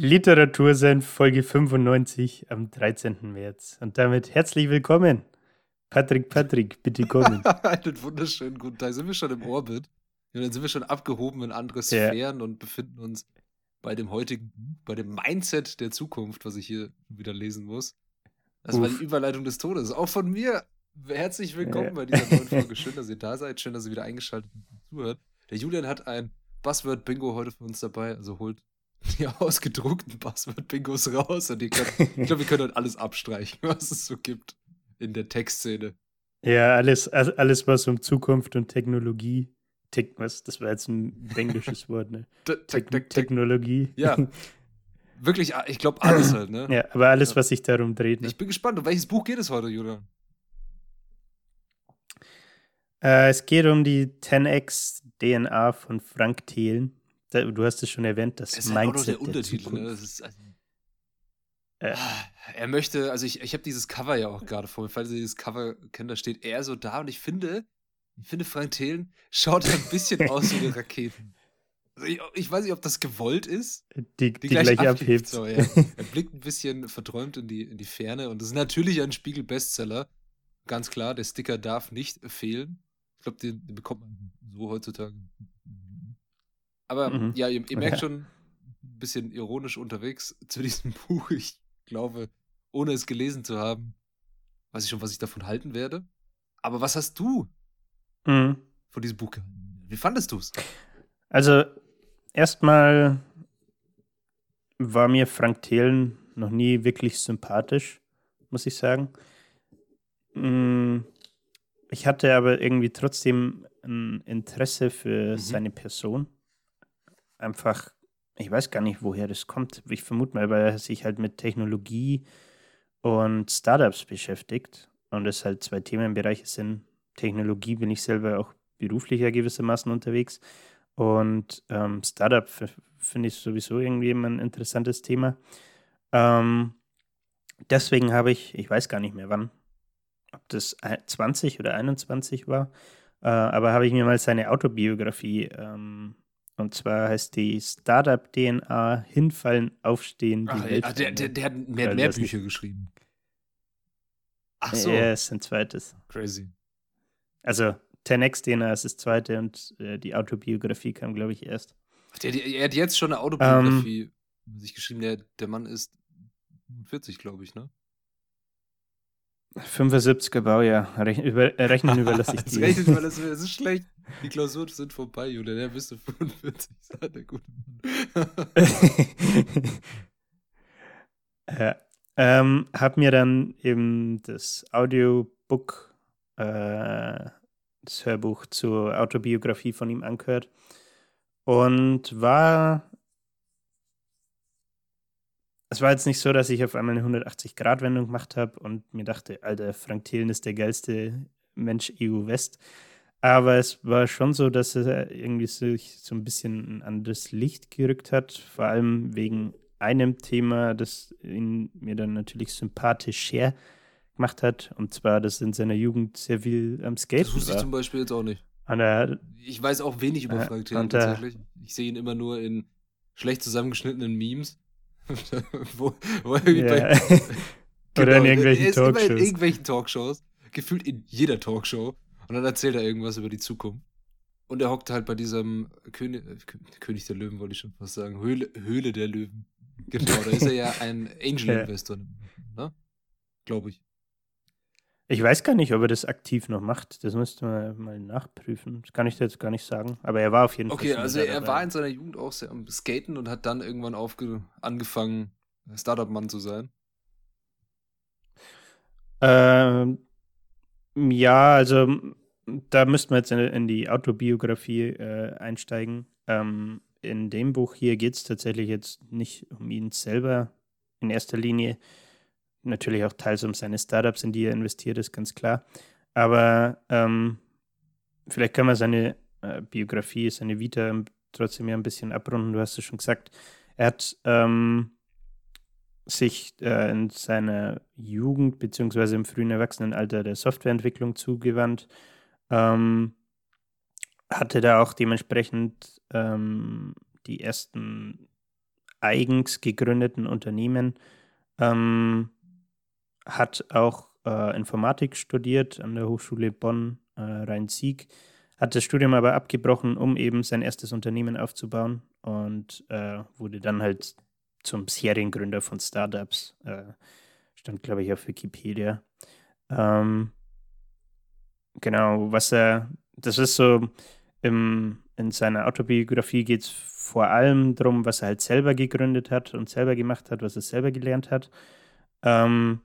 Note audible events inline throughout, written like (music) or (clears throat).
Literatursenf Folge 95 am 13. März. Und damit herzlich willkommen. Patrick, Patrick, bitte kommen. (laughs) Einen wunderschönen guten Tag. Sind wir schon im Orbit? Ja, dann sind wir schon abgehoben in andere Sphären ja. und befinden uns bei dem heutigen, bei dem Mindset der Zukunft, was ich hier wieder lesen muss. Das Uff. war die Überleitung des Todes. Auch von mir. Herzlich willkommen ja. bei dieser neuen Folge. (laughs) Schön, dass ihr da seid. Schön, dass ihr wieder eingeschaltet und zuhört. Der Julian hat ein Buzzword-Bingo heute für uns dabei. Also holt die ausgedruckten Passwort-Bingos raus und könnt, (laughs) ich glaube, wir können heute alles abstreichen, was es so gibt in der Textszene. Ja, alles, alles was um Zukunft und Technologie. Te was? Das war jetzt ein englisches Wort, ne? (laughs) Te Te Technologie. Ja. (laughs) Wirklich, ich glaube, alles halt, ne? Ja, aber alles, was sich darum dreht. Ne? Ich bin gespannt. Um welches Buch geht es heute, Julian? Äh, es geht um die 10x DNA von Frank Thelen. Du hast es schon erwähnt, das, das ist halt auch noch der Untertitel. Der ne? ist, also, äh. Er möchte, also ich, ich habe dieses Cover ja auch gerade vor mir, falls ihr dieses Cover kennt, da steht er so da und ich finde, ich finde Frank Thelen schaut ein bisschen (laughs) aus wie eine Rakete. Also ich, ich, weiß nicht, ob das gewollt ist. Die, die, die gleich, gleich abhebt. abhebt. So, ja. Er (laughs) blickt ein bisschen verträumt in die, in die Ferne und das ist natürlich ein Spiegel-Bestseller. Ganz klar, der Sticker darf nicht fehlen. Ich glaube, den, den bekommt man so heutzutage aber mhm. ja, ihr, ihr merkt schon, ein bisschen ironisch unterwegs (laughs) zu diesem Buch. Ich glaube, ohne es gelesen zu haben, weiß ich schon, was ich davon halten werde. Aber was hast du mhm. von diesem Buch gehalten? Wie fandest du es? Also, erstmal war mir Frank Thelen noch nie wirklich sympathisch, muss ich sagen. Mm, ich hatte aber irgendwie trotzdem ein Interesse für mhm. seine Person einfach, ich weiß gar nicht, woher das kommt. Ich vermute mal, weil er sich halt mit Technologie und Startups beschäftigt und es halt zwei Themenbereiche sind. Technologie bin ich selber auch beruflicher gewissermaßen unterwegs und ähm, Startup finde ich sowieso irgendwie immer ein interessantes Thema. Ähm, deswegen habe ich, ich weiß gar nicht mehr wann, ob das 20 oder 21 war, äh, aber habe ich mir mal seine Autobiografie ähm, und zwar heißt die Startup DNA Hinfallen, Aufstehen, die Ach, Welt. Ach, der, der, der, hat mehr, mehr Bücher geschrieben. Ach so. Ja, ist ein zweites. Crazy. Also 10x DNA ist das zweite und äh, die Autobiografie kam, glaube ich, erst. Der, der, er hat jetzt schon eine Autobiografie um, sich geschrieben. Der, der Mann ist 40, glaube ich, ne? 75er Baujahr. Rechnen, über, rechnen überlasse ich dir. rechnen überlasse ich Das ist schlecht. Die Klausuren sind vorbei, Julia. Der bist du 45, (laughs) sagt der gute Mann. ja. (laughs) Ähm, hab mir dann eben das Audiobook, äh, das Hörbuch zur Autobiografie von ihm angehört und war es war jetzt nicht so, dass ich auf einmal eine 180-Grad-Wendung gemacht habe und mir dachte, Alter, Frank Thelen ist der geilste Mensch EU West. Aber es war schon so, dass er irgendwie sich so ein bisschen ein anderes Licht gerückt hat, vor allem wegen einem Thema, das ihn mir dann natürlich sympathischer gemacht hat. Und zwar, dass in seiner Jugend sehr viel am Skaten Das wusste war. ich zum Beispiel jetzt auch nicht. Er, ich weiß auch wenig über Frank Thelen tatsächlich. Ich sehe ihn immer nur in schlecht zusammengeschnittenen Memes. (laughs) wo, wo er yeah. bei, genau, Oder in irgendwelchen er ist Talkshows. Immer in irgendwelchen Talkshows. Gefühlt in jeder Talkshow. Und dann erzählt er irgendwas über die Zukunft. Und er hockt halt bei diesem König, äh, König der Löwen, wollte ich schon fast sagen. Höhle, Höhle der Löwen. Genau, da ist er ja ein (laughs) Angel-Investor, ne? Glaube ich. Ich weiß gar nicht, ob er das aktiv noch macht. Das müsste man mal nachprüfen. Das kann ich jetzt gar nicht sagen. Aber er war auf jeden okay, Fall. Okay, also er war in seiner Jugend auch sehr am Skaten und hat dann irgendwann aufge angefangen, Startup-Mann zu sein. Ähm, ja, also da müssten wir jetzt in, in die Autobiografie äh, einsteigen. Ähm, in dem Buch hier geht es tatsächlich jetzt nicht um ihn selber in erster Linie, natürlich auch teils um seine Startups, in die er investiert ist, ganz klar. Aber ähm, vielleicht kann man seine äh, Biografie, seine Vita trotzdem ja ein bisschen abrunden. Du hast es schon gesagt. Er hat ähm, sich äh, in seiner Jugend beziehungsweise im frühen Erwachsenenalter der Softwareentwicklung zugewandt. Ähm, hatte da auch dementsprechend ähm, die ersten eigens gegründeten Unternehmen. Ähm, hat auch äh, Informatik studiert an der Hochschule Bonn äh, Rhein-Sieg, hat das Studium aber abgebrochen, um eben sein erstes Unternehmen aufzubauen und äh, wurde dann halt zum Seriengründer von Startups. Äh, stand, glaube ich, auf Wikipedia. Ähm, genau, was er, das ist so, im, in seiner Autobiografie geht es vor allem darum, was er halt selber gegründet hat und selber gemacht hat, was er selber gelernt hat. Ähm,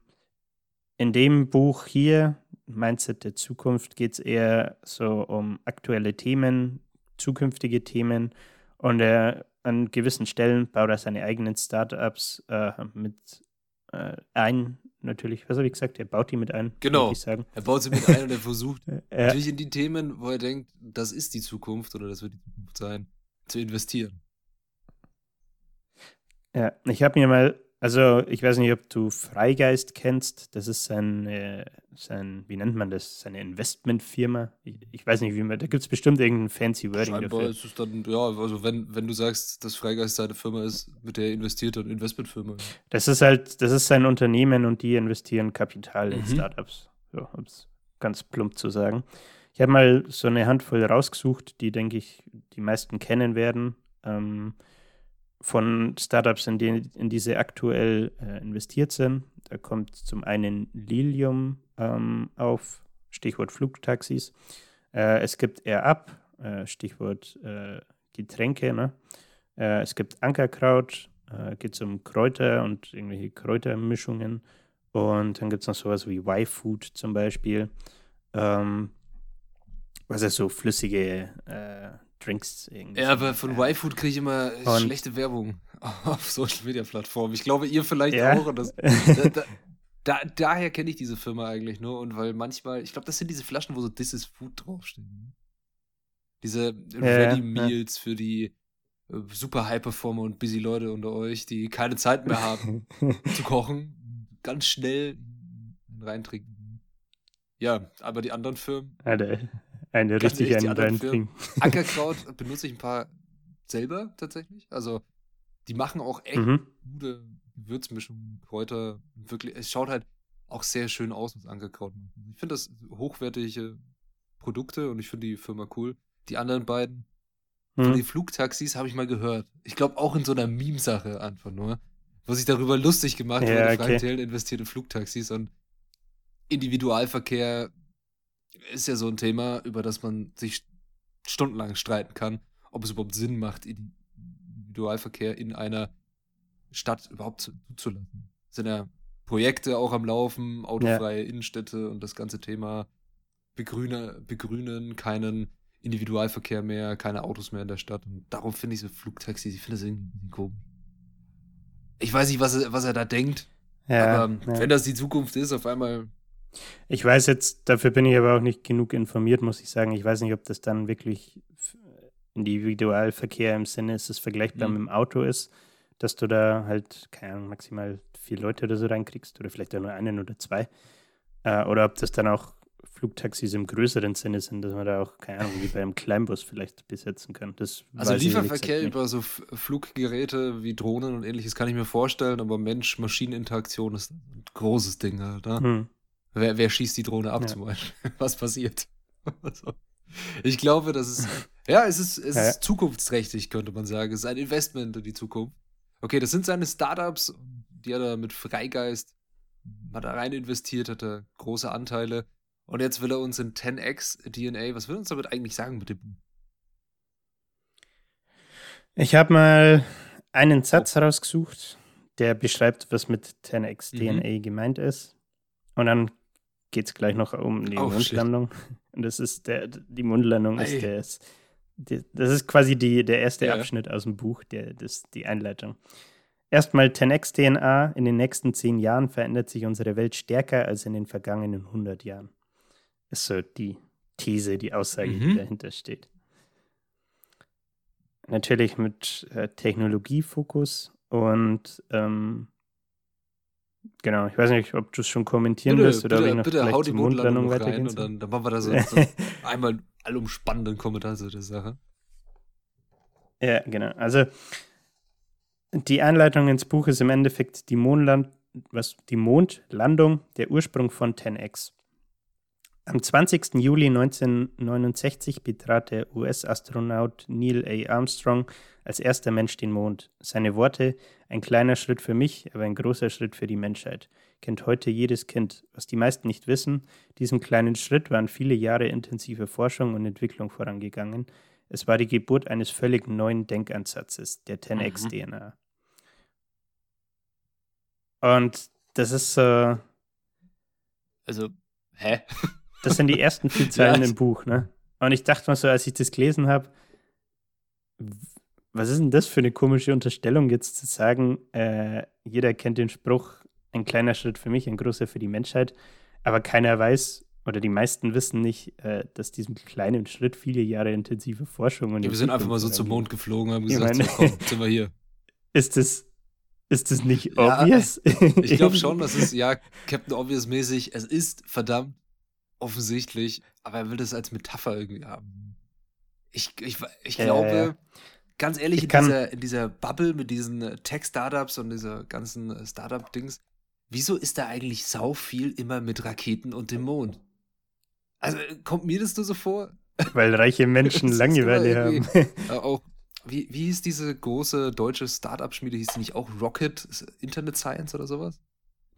in dem Buch hier, Mindset der Zukunft, geht es eher so um aktuelle Themen, zukünftige Themen und er an gewissen Stellen baut er seine eigenen Startups äh, mit äh, ein, natürlich. Was habe ich gesagt? Er baut die mit ein. Genau. Ich sagen. Er baut sie mit ein und er versucht (laughs) ja. natürlich in die Themen, wo er denkt, das ist die Zukunft oder das wird die Zukunft sein, zu investieren. Ja, ich habe mir mal also, ich weiß nicht, ob du Freigeist kennst. Das ist sein, äh, sein wie nennt man das? Seine Investmentfirma. Ich, ich weiß nicht, wie man, da gibt es bestimmt irgendein fancy Wording Scheinbar dafür. ist es dann, ja, also wenn, wenn du sagst, dass Freigeist seine Firma ist, mit der er investiert, dann Investmentfirma. Das ist halt, das ist sein Unternehmen und die investieren Kapital in mhm. Startups. So, um es ganz plump zu sagen. Ich habe mal so eine Handvoll rausgesucht, die, denke ich, die meisten kennen werden. Ähm, von Startups, in, die, in die aktuell äh, investiert sind. Da kommt zum einen Lilium ähm, auf, Stichwort Flugtaxis. Äh, es gibt AirUp, äh, Stichwort äh, Getränke. Ne? Äh, es gibt Ankerkraut, äh, geht um Kräuter und irgendwelche Kräutermischungen. Und dann gibt es noch sowas wie Y-Food zum Beispiel. Ähm, was ist so flüssige Drinks irgendwie. Ja, aber von Y-Food kriege ich immer und schlechte Werbung (laughs) auf Social Media Plattformen. Ich glaube, ihr vielleicht ja. auch. Das, da, da, (laughs) da, daher kenne ich diese Firma eigentlich nur und weil manchmal, ich glaube, das sind diese Flaschen, wo so This is Food draufstehen. Ne? Diese ja, Ready Meals ja. für die äh, super High Performer und busy Leute unter euch, die keine Zeit mehr haben (laughs) zu kochen, ganz schnell reintrinken. Ja, aber die anderen Firmen. Alter, eine richtig einen reintrinken. Ankerkraut benutze ich ein paar selber tatsächlich. Also die machen auch echt mhm. gute Gewürzmischungen, Kräuter. Wirklich, es schaut halt auch sehr schön aus, was Ankerkraut macht. Ich finde das hochwertige Produkte und ich finde die Firma cool. Die anderen beiden, mhm. von den Flugtaxis habe ich mal gehört. Ich glaube auch in so einer Meme-Sache einfach nur, wo sich darüber lustig gemacht ja, wurde, okay. Frank investiert in Flugtaxis und Individualverkehr ist ja so ein Thema, über das man sich stundenlang streiten kann, ob es überhaupt Sinn macht, Individualverkehr in einer Stadt überhaupt zuzulassen. Es sind ja Projekte auch am Laufen, autofreie ja. Innenstädte und das ganze Thema begrüne, begrünen, keinen Individualverkehr mehr, keine Autos mehr in der Stadt. Und darum finde ich so Flugtaxis, ich finde das irgendwie komisch. Ich weiß nicht, was er, was er da denkt. Ja, aber ja. wenn das die Zukunft ist, auf einmal ich weiß jetzt, dafür bin ich aber auch nicht genug informiert, muss ich sagen. Ich weiß nicht, ob das dann wirklich Individualverkehr im Sinne ist, es vergleichbar mhm. mit dem Auto ist, dass du da halt, keine Ahnung, maximal vier Leute oder so reinkriegst oder vielleicht auch nur einen oder zwei. Äh, oder ob das dann auch Flugtaxis im größeren Sinne sind, dass man da auch, keine Ahnung, wie bei einem Kleinbus vielleicht besetzen kann. Das also Lieferverkehr über so Fluggeräte wie Drohnen und ähnliches kann ich mir vorstellen, aber Mensch-Maschinen-Interaktion ist ein großes Ding halt. Ne? Hm. Wer, wer schießt die Drohne ab ja. zum Beispiel? (laughs) Was passiert? (laughs) also, ich glaube, das ist, ja, es ist, es ja. ist zukunftsträchtig, könnte man sagen. Es ist ein Investment in die Zukunft. Okay, das sind seine Startups, die hat er mit Freigeist mal da rein investiert, hat er große Anteile. Und jetzt will er uns in 10x DNA, was will er uns damit eigentlich sagen mit dem Buch? Ich habe mal einen Satz oh. rausgesucht, der beschreibt, was mit 10x DNA mhm. gemeint ist. Und dann geht es gleich noch um die oh, Mondlandung. Shit. Und das ist der, die Mondlandung ist der, das ist quasi die, der erste ja. Abschnitt aus dem Buch, der, das, die Einleitung. Erstmal 10x DNA. In den nächsten zehn Jahren verändert sich unsere Welt stärker als in den vergangenen 100 Jahren. Ist so die These, die Aussage, mhm. die dahinter steht. Natürlich mit äh, Technologiefokus und ähm, genau, ich weiß nicht, ob du es schon kommentieren bitte, willst oder bitte, ob ich noch bitte hau die Mondlandung rein und dann, dann, machen wir da so, (laughs) so einmal allumspannenden Kommentar zu der Sache. Ja, genau. Also die Einleitung ins Buch ist im Endeffekt die Mondland was die Mondlandung, der Ursprung von 10x. Am 20. Juli 1969 betrat der US-Astronaut Neil A. Armstrong als erster Mensch den Mond. Seine Worte, ein kleiner Schritt für mich, aber ein großer Schritt für die Menschheit, kennt heute jedes Kind. Was die meisten nicht wissen, diesem kleinen Schritt waren viele Jahre intensive Forschung und Entwicklung vorangegangen. Es war die Geburt eines völlig neuen Denkansatzes, der 10x-DNA. Mhm. Und das ist so. Äh, also, hä? Das sind die ersten vier (laughs) Zeilen ja. im Buch, ne? Und ich dachte mal so, als ich das gelesen habe, was ist denn das für eine komische Unterstellung, jetzt zu sagen, äh, jeder kennt den Spruch, ein kleiner Schritt für mich, ein großer für die Menschheit, aber keiner weiß oder die meisten wissen nicht, äh, dass diesem kleinen Schritt viele Jahre intensive Forschung und ja, Wir sind einfach mal so zum Mond geflogen, haben gesagt, meine, so, komm, sind wir hier. (laughs) Ist das, ist das nicht ja, obvious? Ich glaube schon, (laughs) dass es ja Captain Obvious mäßig, es ist verdammt offensichtlich, aber er will das als Metapher irgendwie haben. Ich, ich, ich glaube, ja. Ganz ehrlich, in dieser, in dieser Bubble mit diesen äh, Tech-Startups und dieser ganzen äh, Startup-Dings, wieso ist da eigentlich sau viel immer mit Raketen und dem Mond? Also äh, kommt mir das nur so vor? (laughs) Weil reiche Menschen Langeweile haben. (laughs) auch, wie, wie hieß diese große deutsche Startup-Schmiede? Hieß die nicht auch Rocket Internet Science oder sowas?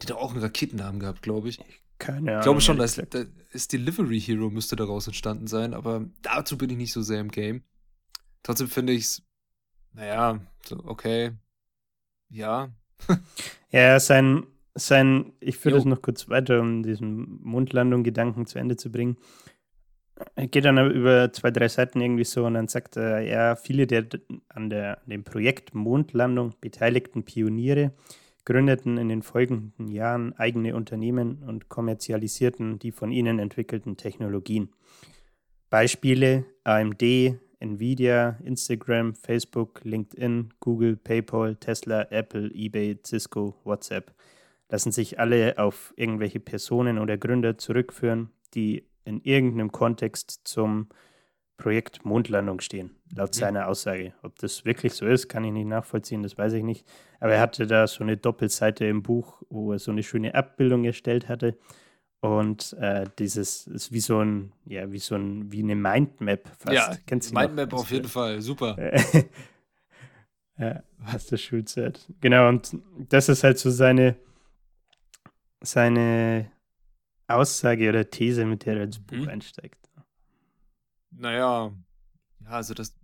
Die hat auch einen Raketennamen gehabt, glaube ich. Keine Ahnung. Ich glaube schon, dass, das Delivery Hero müsste daraus entstanden sein, aber dazu bin ich nicht so sehr im Game. Trotzdem finde ich es, naja, so, okay. Ja. ja, sein, sein, ich führe das noch kurz weiter, um diesen Mondlandung-Gedanken zu Ende zu bringen. Er geht dann über zwei, drei Seiten irgendwie so und dann sagt er, ja, viele der an, der, an dem Projekt Mondlandung beteiligten Pioniere gründeten in den folgenden Jahren eigene Unternehmen und kommerzialisierten die von ihnen entwickelten Technologien. Beispiele AMD, Nvidia, Instagram, Facebook, LinkedIn, Google, PayPal, Tesla, Apple, eBay, Cisco, WhatsApp lassen sich alle auf irgendwelche Personen oder Gründer zurückführen, die in irgendeinem Kontext zum Projekt Mondlandung stehen, laut mhm. seiner Aussage. Ob das wirklich so ist, kann ich nicht nachvollziehen, das weiß ich nicht. Aber er hatte da so eine Doppelseite im Buch, wo er so eine schöne Abbildung erstellt hatte. Und äh, dieses ist wie so ein, ja, wie so ein, wie eine Mindmap fast. Ja, Kennst du Mindmap auf jeden Fall, super. (laughs) ja, hast du Schulzeit. Genau, und das ist halt so seine, seine Aussage oder These, mit der er ins Buch mhm. einsteigt. Naja, ja, also das.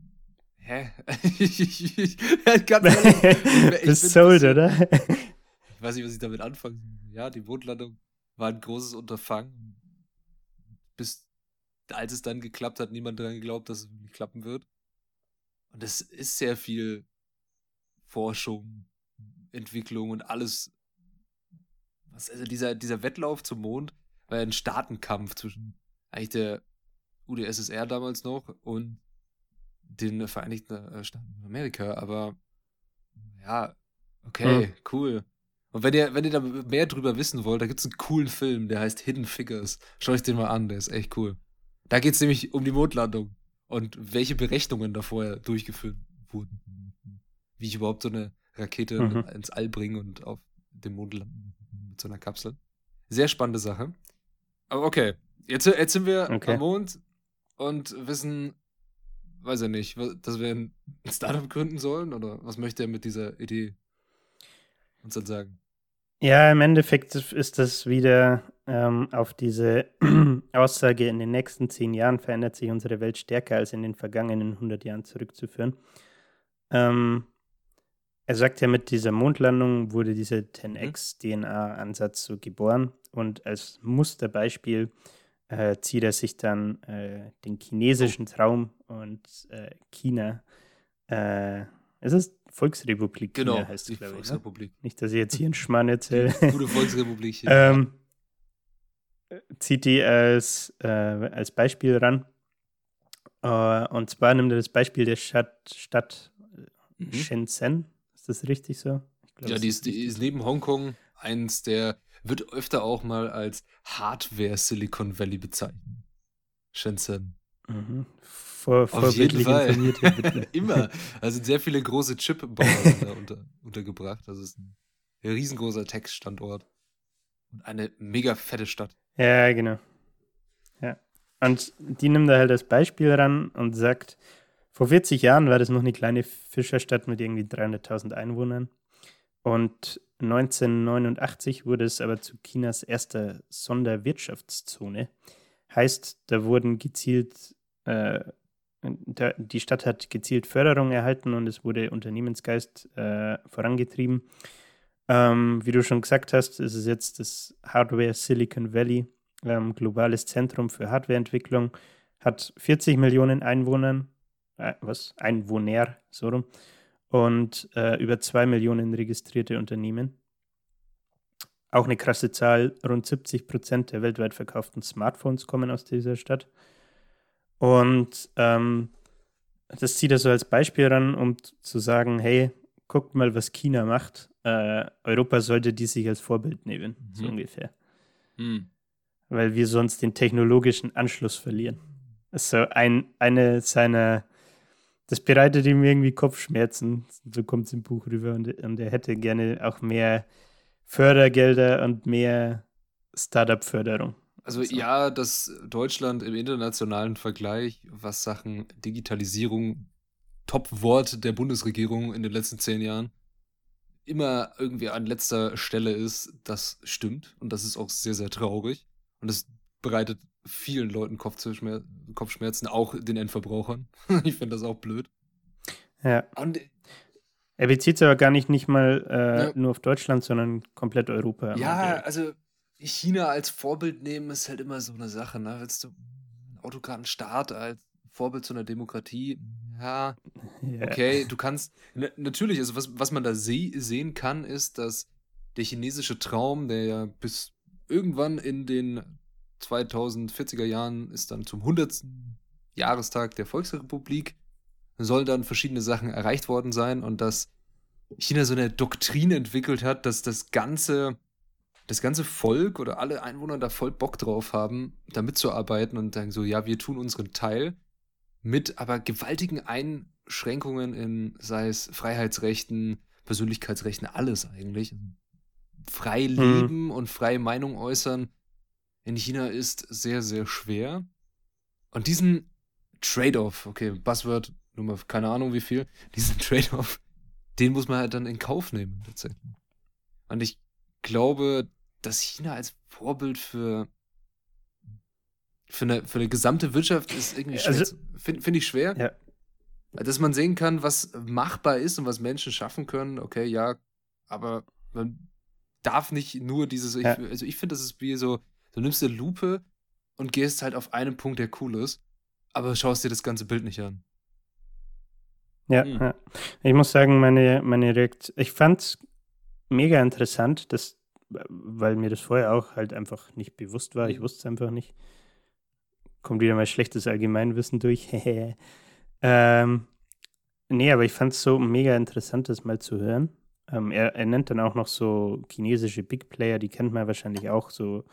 Hä? (laughs) ich, ich, ganz ehrlich, (laughs) Bist sold, oder? ich weiß nicht, was ich damit anfangen Ja, die Mondlandung war ein großes Unterfangen. Bis als es dann geklappt hat, niemand daran geglaubt, dass es nicht klappen wird. Und es ist sehr viel Forschung, Entwicklung und alles. Was, also dieser, dieser Wettlauf zum Mond war ja ein Staatenkampf zwischen eigentlich der UdSSR damals noch und den Vereinigten äh, Staaten von Amerika, aber ja, okay, hm. cool. Und wenn ihr, wenn ihr da mehr drüber wissen wollt, da gibt es einen coolen Film, der heißt Hidden Figures. Schaut euch den mal an, der ist echt cool. Da geht es nämlich um die Mondlandung und welche Berechnungen da vorher durchgeführt wurden. Wie ich überhaupt so eine Rakete mhm. ins All bringe und auf dem Mond landen mit so einer Kapsel. Sehr spannende Sache. Aber okay, jetzt, jetzt sind wir okay. am Mond und wissen, weiß er nicht, dass wir ein Startup gründen sollen oder was möchte er mit dieser Idee uns dann sagen? Ja, im Endeffekt ist das wieder ähm, auf diese (clears throat) Aussage, in den nächsten zehn Jahren verändert sich unsere Welt stärker als in den vergangenen 100 Jahren zurückzuführen. Ähm, er sagt ja, mit dieser Mondlandung wurde dieser 10x-DNA-Ansatz so geboren und als Musterbeispiel äh, zieht er sich dann äh, den chinesischen Traum und äh, China äh, Es ist Volksrepublik genau, China heißt es, glaube ich. Ne? Volksrepublik. Nicht, dass ich jetzt hier einen Schmarrn erzähle. Gute Volksrepublik hier. ähm, zieht die als, äh, als Beispiel ran. Äh, und zwar nimmt er das Beispiel der Stadt, Stadt Mhm. Shenzhen. Ist das richtig so? Glaub, Ja, die ist, die ist neben Hongkong eins der, wird öfter auch mal als Hardware Silicon Valley bezeichnet. Shenzhen. Mhm. Vor, Auf jeden Fall. (laughs) Immer. Also sehr viele große Chipbauer sind (laughs) da unter, untergebracht. Das ist ein riesengroßer Tech-Standort. Und eine mega fette Stadt. Ja, genau. Ja. Und die nimmt er halt als Beispiel ran und sagt, vor 40 Jahren war das noch eine kleine Fischerstadt mit irgendwie 300.000 Einwohnern. Und 1989 wurde es aber zu Chinas erster Sonderwirtschaftszone. Heißt, da wurden gezielt, äh, da, die Stadt hat gezielt Förderung erhalten und es wurde Unternehmensgeist äh, vorangetrieben. Ähm, wie du schon gesagt hast, ist es jetzt das Hardware Silicon Valley, ähm, globales Zentrum für Hardwareentwicklung, hat 40 Millionen Einwohnern, äh, was? Einwohner, so rum, und äh, über 2 Millionen registrierte Unternehmen. Auch eine krasse Zahl, rund 70 Prozent der weltweit verkauften Smartphones kommen aus dieser Stadt. Und ähm, das zieht er so als Beispiel ran, um zu sagen, hey, guckt mal, was China macht. Äh, Europa sollte die sich als Vorbild nehmen, so Mhm. ungefähr. Hm. Weil wir sonst den technologischen Anschluss verlieren. Das ist so ein, eine seiner, das bereitet ihm irgendwie Kopfschmerzen, so kommt es im Buch rüber und, und er hätte gerne auch mehr Fördergelder und mehr Startup-Förderung. Also So. ja, dass Deutschland im internationalen Vergleich, was Sachen Digitalisierung, Top-Wort der Bundesregierung in den letzten zehn Jahren, immer irgendwie an letzter Stelle ist, das stimmt. Und das ist auch sehr, sehr traurig. Und das bereitet vielen Leuten Kopfschmer Kopfschmerzen, auch den Endverbrauchern. (laughs) ich finde das auch blöd. Ja. Und Er bezieht sich aber gar nicht, nicht mal äh, Ja. nur auf Deutschland, sondern komplett Europa. Ja, also China als Vorbild nehmen ist halt immer so eine Sache, ne? Willst du einen autokraten Staat als Vorbild zu einer Demokratie? Ja, (laughs) ja. okay, du kannst. Na, natürlich, also was, was man da se sehen kann, ist, dass der chinesische Traum, der ja bis irgendwann in den 2040er Jahren ist dann zum 100. Jahrestag der Volksrepublik, soll dann verschiedene Sachen erreicht worden sein und dass China so eine Doktrin entwickelt hat, dass das ganze, das ganze Volk oder alle Einwohner da voll Bock drauf haben, da mitzuarbeiten und sagen so, ja, wir tun unseren Teil mit aber gewaltigen Einschränkungen in, sei es Freiheitsrechten, Persönlichkeitsrechten, alles eigentlich. Frei leben und freie Meinung äußern in China ist sehr, sehr schwer. Und diesen Trade-off, okay, Buzzword, Nummer, keine Ahnung wie viel, diesen (laughs) Trade-off, den muss man halt dann in Kauf nehmen, tatsächlich. Und ich glaube, dass China als Vorbild für, für, eine, für eine gesamte Wirtschaft ist irgendwie schwer. Also- Finde find ich schwer. Ja. Dass man sehen kann, was machbar ist und was Menschen schaffen können, okay, ja, aber man darf nicht nur dieses, ich, Ja. also ich finde, das ist wie so, du nimmst eine Lupe und gehst halt auf einen Punkt, der cool ist, aber schaust dir das ganze Bild nicht an. Ja, Hm. ja. Ich muss sagen, meine, meine Reaktion, ich fand mega interessant, dass, weil mir das vorher auch halt einfach nicht bewusst war. Ich Mhm. wusste es einfach nicht. Kommt wieder mal schlechtes Allgemeinwissen durch. (laughs) ähm, nee, aber ich fand es so mega interessant, das mal zu hören. Ähm, er, er nennt dann auch noch so chinesische Big Player, die kennt man wahrscheinlich auch, so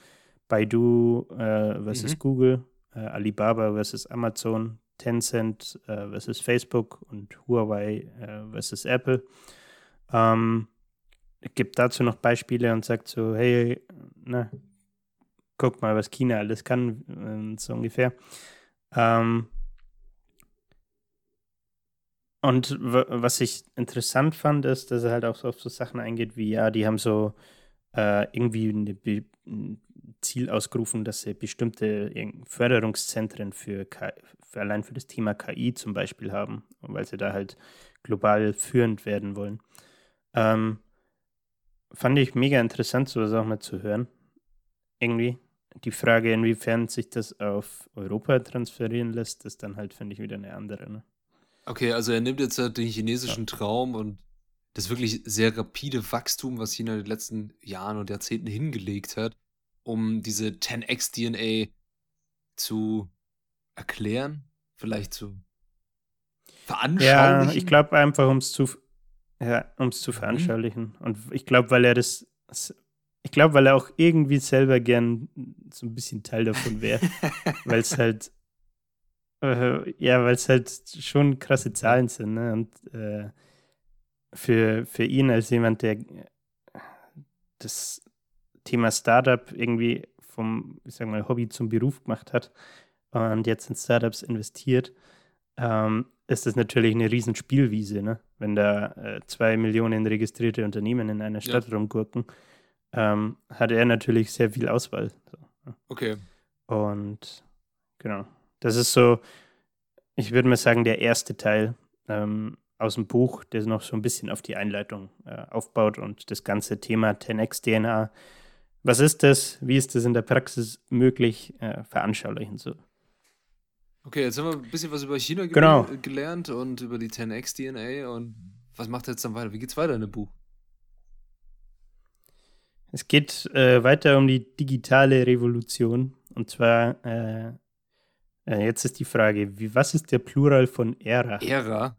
Baidu äh, versus Mhm. Google, äh, Alibaba versus Amazon, Tencent äh, versus Facebook und Huawei äh, versus Apple. Ähm, gibt dazu noch Beispiele und sagt so, hey, na, guck mal, was China alles kann, und so ungefähr. Ähm, und was ich interessant fand, ist, dass er halt auch so auf so Sachen eingeht, wie ja, die haben so äh, irgendwie ein Ziel ausgerufen, dass sie bestimmte Förderungszentren für, K für allein für das Thema KI zum Beispiel haben, weil sie da halt global führend werden wollen. Ähm, fand ich mega interessant, sowas auch mal zu hören. Irgendwie. Die Frage, inwiefern sich das auf Europa transferieren lässt, ist dann halt, finde ich, wieder eine andere. Ne? Okay, also er nimmt jetzt halt den chinesischen. Traum und das wirklich sehr rapide Wachstum, was China in den letzten Jahren und Jahrzehnten hingelegt hat, um diese 10x DNA zu erklären, vielleicht zu veranschaulichen. Ja, ich glaube einfach, um es zu, ja, um's zu mhm. veranschaulichen. Mhm. Und ich glaube, weil er das, ich glaube, weil er auch irgendwie selber gern so ein bisschen Teil davon wäre, (laughs) weil es halt, äh, ja, weil es halt schon krasse Zahlen sind, ne? Und äh, für, für ihn als jemand, der das Thema Startup irgendwie vom, ich sag mal, Hobby zum Beruf gemacht hat und jetzt in Startups investiert, ähm, ist das natürlich eine riesen Spielwiese, ne? wenn da äh, zwei Millionen registrierte Unternehmen in einer Stadt ja. rumgurken, ähm, hat er natürlich sehr viel Auswahl. So. Ne? Okay. Und genau, das ist so, ich würde mal sagen, der erste Teil ähm, aus dem Buch, der noch so ein bisschen auf die Einleitung äh, aufbaut und das ganze Thema 10x DNA. Was ist das? Wie ist das in der Praxis möglich? Äh, veranschaulichen so. Okay, jetzt haben wir ein bisschen was über China ge genau. gelernt und über die 10x DNA und was macht jetzt dann weiter? Wie geht's weiter in dem Buch? Es geht äh, weiter um die digitale Revolution und zwar äh, äh, jetzt ist die Frage, wie, was ist der Plural von Ära? Ära?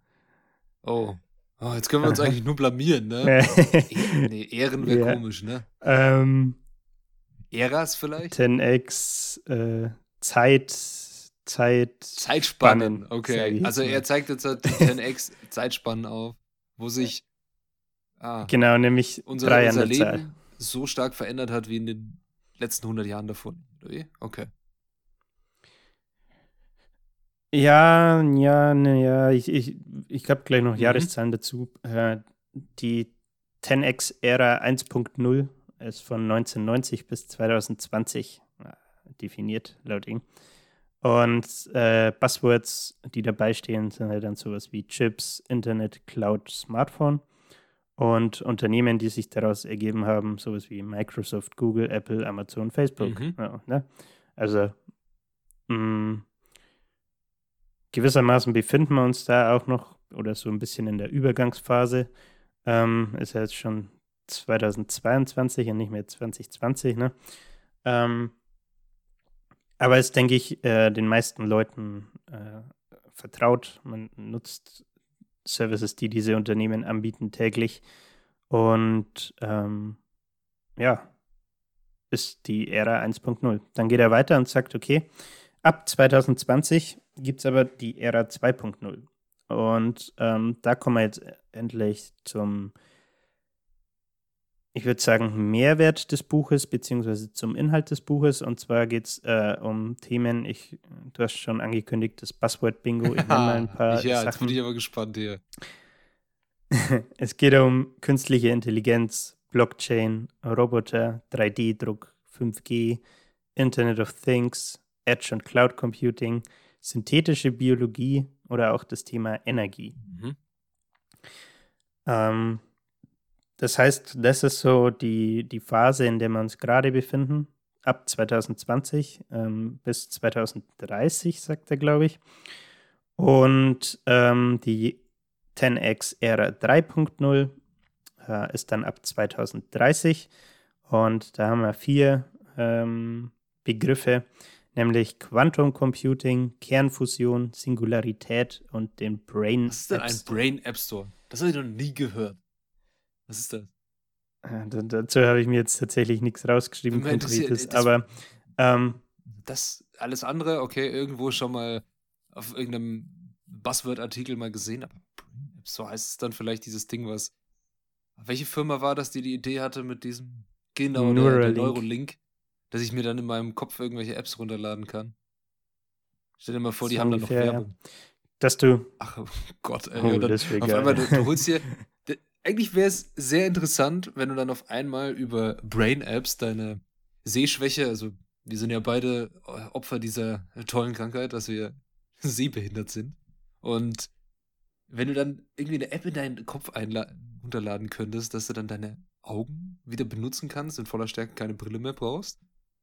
Oh. oh jetzt können wir uns eigentlich nur blamieren, ne? (laughs) nee, Ehren wäre ja. komisch, ne? Ähm, Äras vielleicht? 10x äh, Zeit Zeit Zeitspannen, okay. Also er zeigt jetzt halt 10x (laughs) Zeitspannen auf, wo sich ah, genau, nämlich unser, drei unser Leben Zahl. so stark verändert hat wie in den letzten 100 Jahren davon. Okay. Ja, ja, ne, ja, ich, ich, ich habe gleich noch mhm. Jahreszahlen dazu. Äh, die 10x-Ära 1.0 ist von 1990 bis 2020 äh, definiert, laut ihm. Und äh, Buzzwords, die dabei stehen, sind halt dann sowas wie Chips, Internet, Cloud, Smartphone. Und Unternehmen, die sich daraus ergeben haben, sowas wie Microsoft, Google, Apple, Amazon, Facebook. Mhm. Ja, ne? Also mh, mm, gewissermaßen befinden wir uns da auch noch oder so ein bisschen in der Übergangsphase. Ähm, ist ja jetzt schon 2022 und nicht mehr 2020, ne? Ähm, aber es denke ich, äh, den meisten Leuten äh, vertraut. Man nutzt Services, die diese Unternehmen anbieten, täglich. Und ähm, ja, ist die Ära 1.0. Dann geht er weiter und sagt, okay, ab 2020 gibt es aber die Ära 2.0. Und ähm, da kommen wir jetzt endlich zum ich würde sagen, Mehrwert des Buches, beziehungsweise zum Inhalt des Buches. Und zwar geht es äh, um Themen, ich, du hast schon angekündigt, das Buzzword-Bingo. Ich nenne mal ein (laughs) paar. ja, Sachen. jetzt bin ich aber gespannt hier. (laughs) es geht um künstliche Intelligenz, Blockchain, Roboter, 3D-Druck, 5G, Internet of Things, Edge und Cloud Computing, synthetische Biologie oder auch das Thema Energie. Mhm. Ähm, das heißt, das ist so die, die Phase, in der wir uns gerade befinden, ab 2020 ähm, bis 2030, sagt er, glaube ich. Und ähm, die 10x Ära 3.0 äh, ist dann ab 2030. Und da haben wir vier ähm, Begriffe, nämlich Quantum Computing, Kernfusion, Singularität und den Brain Was ist denn ein Brain App Store? Das habe ich noch nie gehört. Was ist das? Ja, dazu habe ich mir jetzt tatsächlich nichts rausgeschrieben, konkretes, aber ähm, das alles andere, okay, irgendwo schon mal auf irgendeinem Buzzword-Artikel mal gesehen, aber so heißt es dann vielleicht dieses Ding, was. Welche Firma war das, die die Idee hatte mit diesem genau Neuralink, der, der Neurolink, dass ich mir dann in meinem Kopf irgendwelche Apps runterladen kann? Stell dir mal vor, die so haben dann noch Werbung. Ja. Dass du. Ach oh Gott, ey. Oh, dann, auf einmal, du, du holst dir, (laughs) eigentlich wäre es sehr interessant, wenn du dann auf einmal über Brain-Apps deine Sehschwäche, also wir sind ja beide Opfer dieser tollen Krankheit, dass wir (laughs) sehbehindert sind. Und wenn du dann irgendwie eine App in deinen Kopf runterladen könntest, dass du dann deine Augen wieder benutzen kannst, in voller Stärke keine Brille mehr brauchst.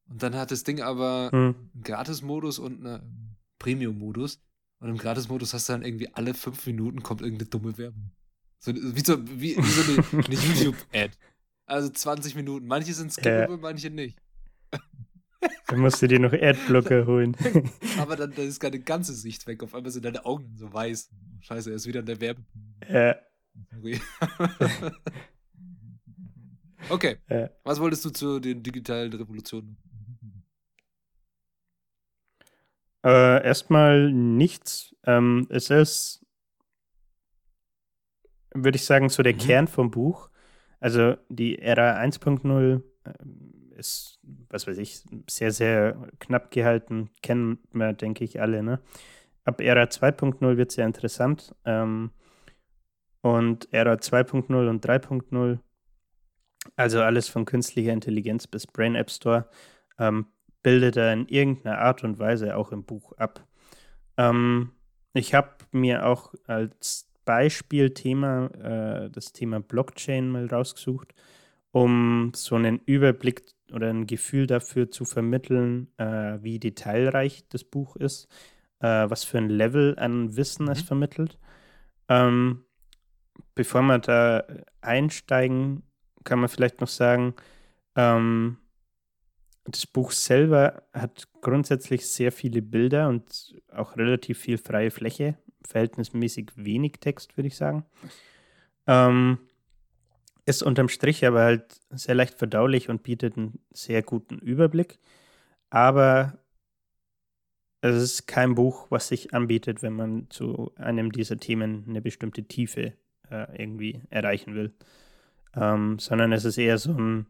Und dann hat das Ding aber hm. einen Gratis-Modus und einen Premium-Modus. Und im Gratis-Modus hast du dann irgendwie alle fünf Minuten kommt irgendeine dumme Werbung. So, wie, so, wie, wie so eine, eine (laughs) YouTube-Ad. Also 20 Minuten. Manche sind skippable, ja. manche nicht. Dann musst du dir noch Adblocker (laughs) holen. (laughs) Aber dann, dann ist deine ganze Sicht weg. Auf einmal sind deine Augen so weiß. Scheiße, er ist wieder in der Werbe. Ja. Sorry. okay. Ja. Was wolltest du zu den digitalen Revolutionen? Äh, erstmal nichts. Ähm, es ist, würde ich sagen, so der mhm. Kern vom Buch. Also die Ära 1.0 äh, ist, was weiß ich, sehr, sehr knapp gehalten. Kennen wir, denke ich, alle. Ne? Ab Ära 2.0 wird es sehr interessant. Ähm, und Ära 2.0 und 3.0, also alles von künstlicher Intelligenz bis Brain App Store, ähm, bildet er in irgendeiner Art und Weise auch im Buch ab. Ähm, ich habe mir auch als Beispielthema äh, das Thema Blockchain mal rausgesucht, um so einen Überblick oder ein Gefühl dafür zu vermitteln, äh, wie detailreich das Buch ist, äh, was für ein Level an Wissen mhm. es vermittelt. Ähm, bevor wir da einsteigen, kann man vielleicht noch sagen, ähm, das Buch selber hat grundsätzlich sehr viele Bilder und auch relativ viel freie Fläche, verhältnismäßig wenig Text, würde ich sagen. Ähm, ist unterm Strich aber halt sehr leicht verdaulich und bietet einen sehr guten Überblick. Aber es ist kein Buch, was sich anbietet, wenn man zu einem dieser Themen eine bestimmte Tiefe äh, irgendwie erreichen will. Ähm, sondern es ist eher so ein,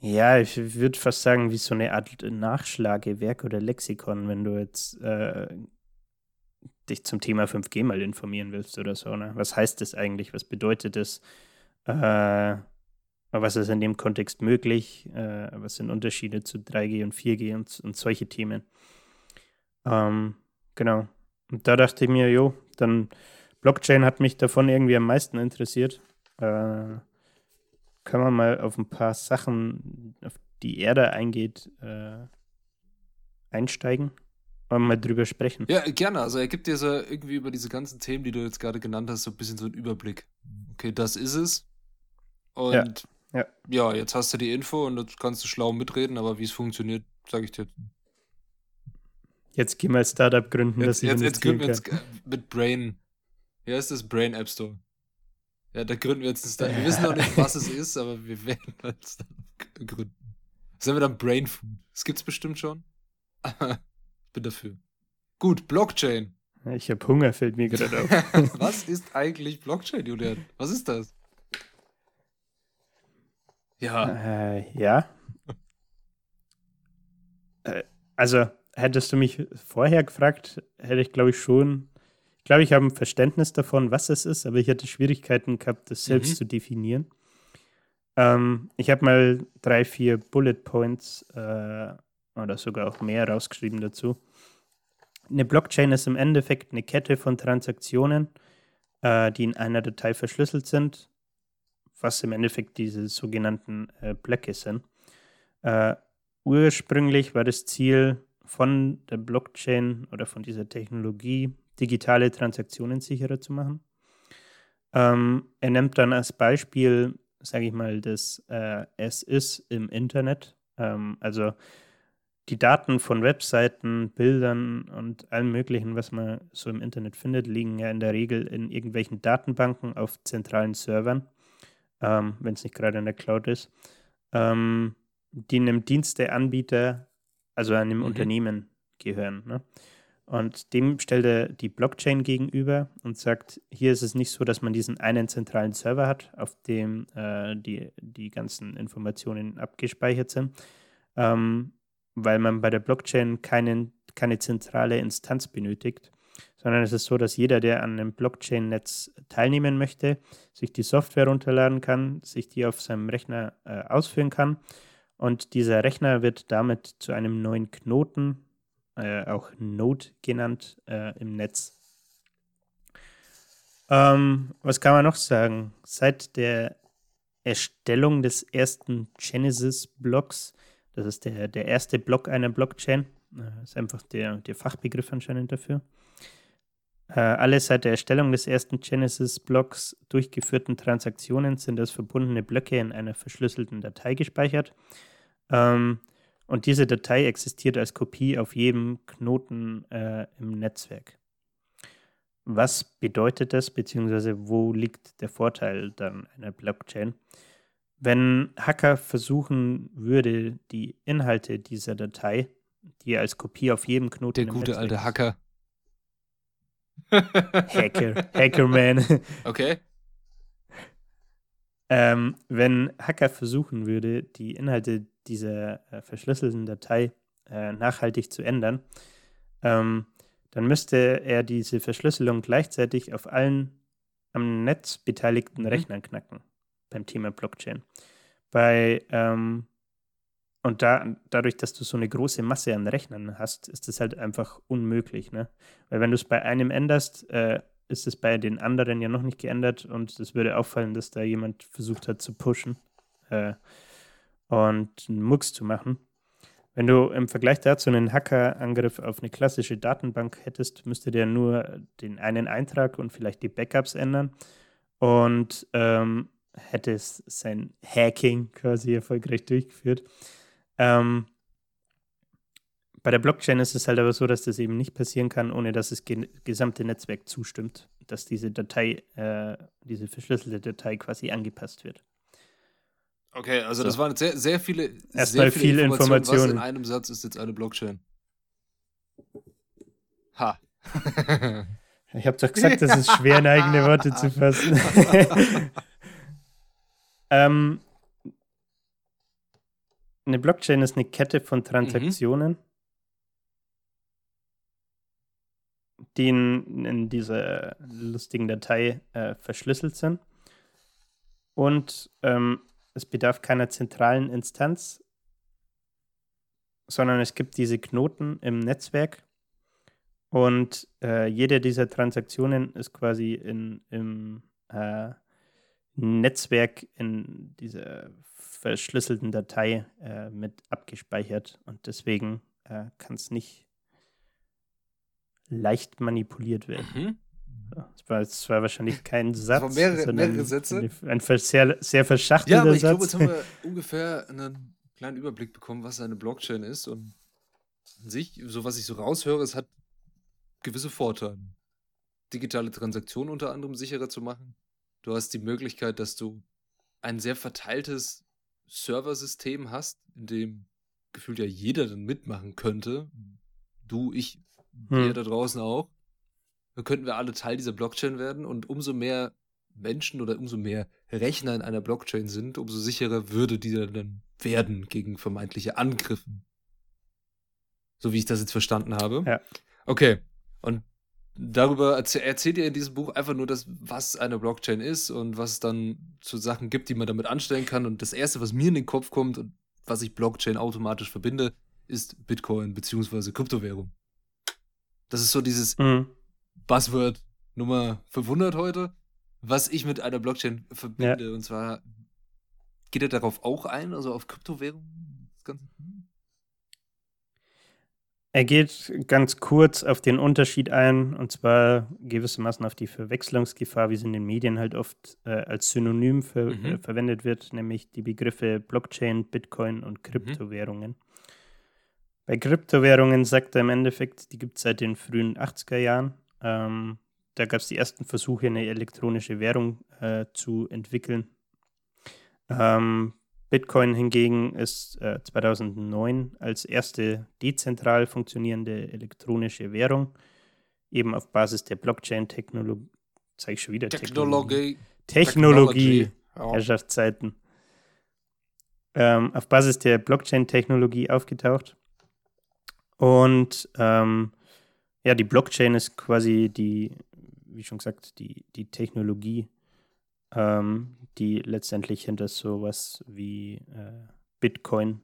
ja, ich würde fast sagen, wie so eine Art Nachschlagewerk oder Lexikon, wenn du jetzt äh, dich zum Thema 5G mal informieren willst oder so. Ne? Was heißt das eigentlich? Was bedeutet das? Äh, was ist in dem Kontext möglich? Äh, was sind Unterschiede zu 3G und 4G und, und solche Themen? Ähm, genau. Und da dachte ich mir, jo, dann Blockchain hat mich davon irgendwie am meisten interessiert. Äh, können wir mal auf ein paar Sachen, auf die Erde eingeht, äh, einsteigen mal drüber sprechen. Ja, gerne. Also er gibt dir so irgendwie über diese ganzen Themen, die du jetzt gerade genannt hast, so ein bisschen so einen Überblick. Okay, das ist es. Und ja, ja. ja jetzt hast du die Info und jetzt kannst du schlau mitreden, aber wie es funktioniert, sage ich dir. Jetzt gehen wir als Startup gründen, jetzt, dass ich jetzt, jetzt gründen wir jetzt mit Brain wie heißt das? Brain App Store. Ja, da gründen wir jetzt ein Startup. Wir wissen noch nicht, was es (laughs) ist, aber wir werden ein Startup gründen. Sind wir dann Brain Food? Das gibt's bestimmt schon. Bin dafür. Gut, Blockchain. Ich habe Hunger, fällt mir gerade auf. (laughs) was ist eigentlich Blockchain, Julian? Was ist das? Ja. Äh, ja. äh, also, hättest du mich vorher gefragt, hätte ich, glaube ich, schon ich glaube, ich habe ein Verständnis davon, was es ist, aber ich hatte Schwierigkeiten gehabt, das selbst mhm. zu definieren. Ähm, ich habe mal drei, vier Bullet Points äh, oder sogar auch mehr rausgeschrieben dazu. Eine Blockchain ist im Endeffekt eine Kette von Transaktionen, äh, die in einer Datei verschlüsselt sind, was im Endeffekt diese sogenannten äh, Blöcke sind. Äh, ursprünglich war das Ziel von der Blockchain oder von dieser Technologie digitale Transaktionen sicherer zu machen. Ähm, er nimmt dann als Beispiel, sage ich mal, das äh, Es ist im Internet. Ähm, also die Daten von Webseiten, Bildern und allem Möglichen, was man so im Internet findet, liegen ja in der Regel in irgendwelchen Datenbanken auf zentralen Servern, ähm, wenn es nicht gerade in der Cloud ist, ähm, die einem Diensteanbieter, also einem mhm. Unternehmen gehören. Ne? Und dem stellt er die Blockchain gegenüber und sagt, hier ist es nicht so, dass man diesen einen zentralen Server hat, auf dem äh, die, die ganzen Informationen abgespeichert sind, ähm, weil man bei der Blockchain keinen, keine zentrale Instanz benötigt, sondern es ist so, dass jeder, der an einem Blockchain-Netz teilnehmen möchte, sich die Software runterladen kann, sich die auf seinem Rechner äh, ausführen kann und dieser Rechner wird damit zu einem neuen Knoten äh, auch Node genannt äh, im Netz. Ähm, was kann man noch sagen? Seit der Erstellung des ersten Genesis-Blocks, das ist der, der erste Block einer Blockchain, äh, ist einfach der, der Fachbegriff anscheinend dafür, Äh, alle seit der Erstellung des ersten Genesis-Blocks durchgeführten Transaktionen sind als verbundene Blöcke in einer verschlüsselten Datei gespeichert. Ähm, und diese Datei existiert als Kopie auf jedem Knoten äh, im Netzwerk. Was bedeutet das, beziehungsweise wo liegt der Vorteil dann einer Blockchain? Wenn Hacker versuchen würde, die Inhalte dieser Datei, die als Kopie auf jedem Knoten Der gute alte (laughs) Hacker. Hacker, Hackerman. (laughs) Okay. Ähm, wenn Hacker versuchen würde, die Inhalte dieser äh, verschlüsselten Datei äh, nachhaltig zu ändern, ähm, dann müsste er diese Verschlüsselung gleichzeitig auf allen am Netz beteiligten mhm. Rechnern knacken beim Thema Blockchain. Bei ähm, und da, dadurch, dass du so eine große Masse an Rechnern hast, ist das halt einfach unmöglich, ne? Weil wenn du es bei einem änderst, äh, ist es bei den anderen ja noch nicht geändert und es würde auffallen, dass da jemand versucht hat zu pushen äh, und einen Mux zu machen. Wenn du im Vergleich dazu einen Hackerangriff auf eine klassische Datenbank hättest, müsste der nur den einen Eintrag und vielleicht die Backups ändern und ähm, hätte es sein Hacking quasi erfolgreich durchgeführt. Ähm, bei der Blockchain ist es halt aber so, dass das eben nicht passieren kann, ohne dass das gesamte Netzwerk zustimmt, dass diese Datei, äh, diese verschlüsselte Datei quasi angepasst wird. Okay, also so. das waren sehr, sehr viele, Erstmal sehr viele Informationen. Informationen. Was in einem Satz ist jetzt eine Blockchain? Ha. (laughs) ich habe doch gesagt, das ist schwer, in eigene Worte zu fassen. (laughs) ähm, eine Blockchain ist eine Kette von Transaktionen, mhm. die in, in dieser lustigen Datei äh, verschlüsselt sind. Und ähm, es bedarf keiner zentralen Instanz, sondern es gibt diese Knoten im Netzwerk. Und äh, jede dieser Transaktionen ist quasi in, im äh, Netzwerk in dieser verschlüsselten Datei äh, mit abgespeichert. Und deswegen äh, kann es nicht leicht manipuliert werden. Mhm. Das war, das war wahrscheinlich kein Satz. Das mehrere, mehrere Sätze. Ein, ein sehr, sehr verschachtelter Ja, aber ich Satz. glaube, jetzt haben wir (laughs) ungefähr einen kleinen Überblick bekommen, was eine Blockchain ist. Und an sich, so was ich so raushöre, es hat gewisse Vorteile. Digitale Transaktionen unter anderem sicherer zu machen. Du hast die Möglichkeit, dass du ein sehr verteiltes Serversystem hast, in dem gefühlt ja jeder dann mitmachen könnte. Du, ich, hm. ihr da draußen auch dann könnten wir alle Teil dieser Blockchain werden und umso mehr Menschen oder umso mehr Rechner in einer Blockchain sind, umso sicherer würde dieser dann werden gegen vermeintliche Angriffe. So wie ich das jetzt verstanden habe. Ja. Okay. Und darüber erzäh erzählt ihr in diesem Buch einfach nur das, was eine Blockchain ist und was es dann zu Sachen gibt, die man damit anstellen kann. Und das erste, was mir in den Kopf kommt und was ich Blockchain automatisch verbinde, ist Bitcoin beziehungsweise Kryptowährung. Das ist so dieses, mhm. Buzzword Nummer 500 heute, was ich mit einer Blockchain verbinde. Ja. Und zwar geht er darauf auch ein, also auf Kryptowährungen? Er geht ganz kurz auf den Unterschied ein, und zwar gewissermaßen auf die Verwechslungsgefahr, wie es in den Medien halt oft äh, als Synonym ver mhm. äh, verwendet wird, nämlich die Begriffe Blockchain, Bitcoin und mhm. Kryptowährungen. Mhm. Bei Kryptowährungen sagt er im Endeffekt, die gibt es seit den frühen 80er Jahren ähm, da gab es die ersten Versuche, eine elektronische Währung äh, zu entwickeln. Ähm, Bitcoin hingegen ist äh, 2009 als erste dezentral funktionierende elektronische Währung, eben auf Basis der Blockchain-Technologie, zeige ich schon wieder Technologie. Technologie, Technologie. Ja. Herrschaftszeiten. Ähm, auf Basis der Blockchain-Technologie aufgetaucht. Und ähm, ja, die Blockchain ist quasi die, wie schon gesagt, die, die Technologie, ähm, die letztendlich hinter sowas wie äh, Bitcoin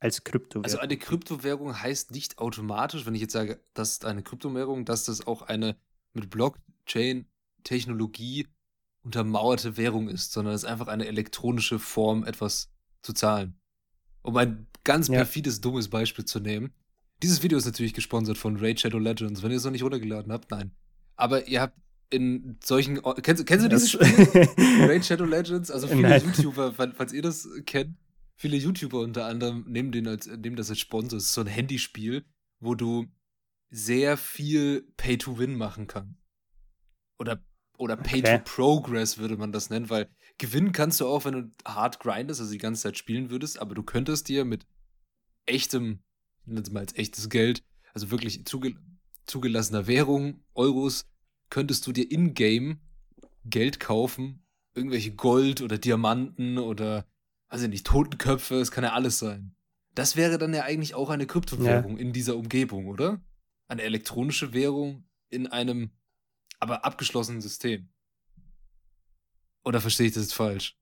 als Kryptowährung. Also eine Kryptowährung heißt nicht automatisch, wenn ich jetzt sage, das ist eine Kryptowährung, dass das auch eine mit Blockchain-Technologie untermauerte Währung ist, sondern es ist einfach eine elektronische Form, etwas zu zahlen. Um ein ganz perfides, ja. dummes Beispiel zu nehmen. Dieses Video ist natürlich gesponsert von Raid Shadow Legends. Wenn ihr es noch nicht runtergeladen habt, nein. Aber ihr habt in solchen. Kennst, kennst du dieses (laughs) Spiel? Raid Shadow Legends? Also viele Nein. YouTuber, falls ihr das kennt, viele YouTuber unter anderem nehmen, den als, nehmen das als Sponsor. Es ist so ein Handyspiel, wo du sehr viel Pay to Win machen kannst. Oder, oder Pay okay. to Progress würde man das nennen, weil gewinnen kannst du auch, wenn du hart grindest, also die ganze Zeit spielen würdest, aber du könntest dir mit echtem, nennen wir mal als echtes Geld, also wirklich zuge zugelassener Währung, Euros, könntest du dir in-game Geld kaufen, irgendwelche Gold oder Diamanten oder, weiß ich nicht, Totenköpfe, es kann ja alles sein. Das wäre dann ja eigentlich auch eine Kryptowährung ja. in dieser Umgebung, oder? Eine elektronische Währung in einem aber abgeschlossenen System. Oder verstehe ich das jetzt falsch?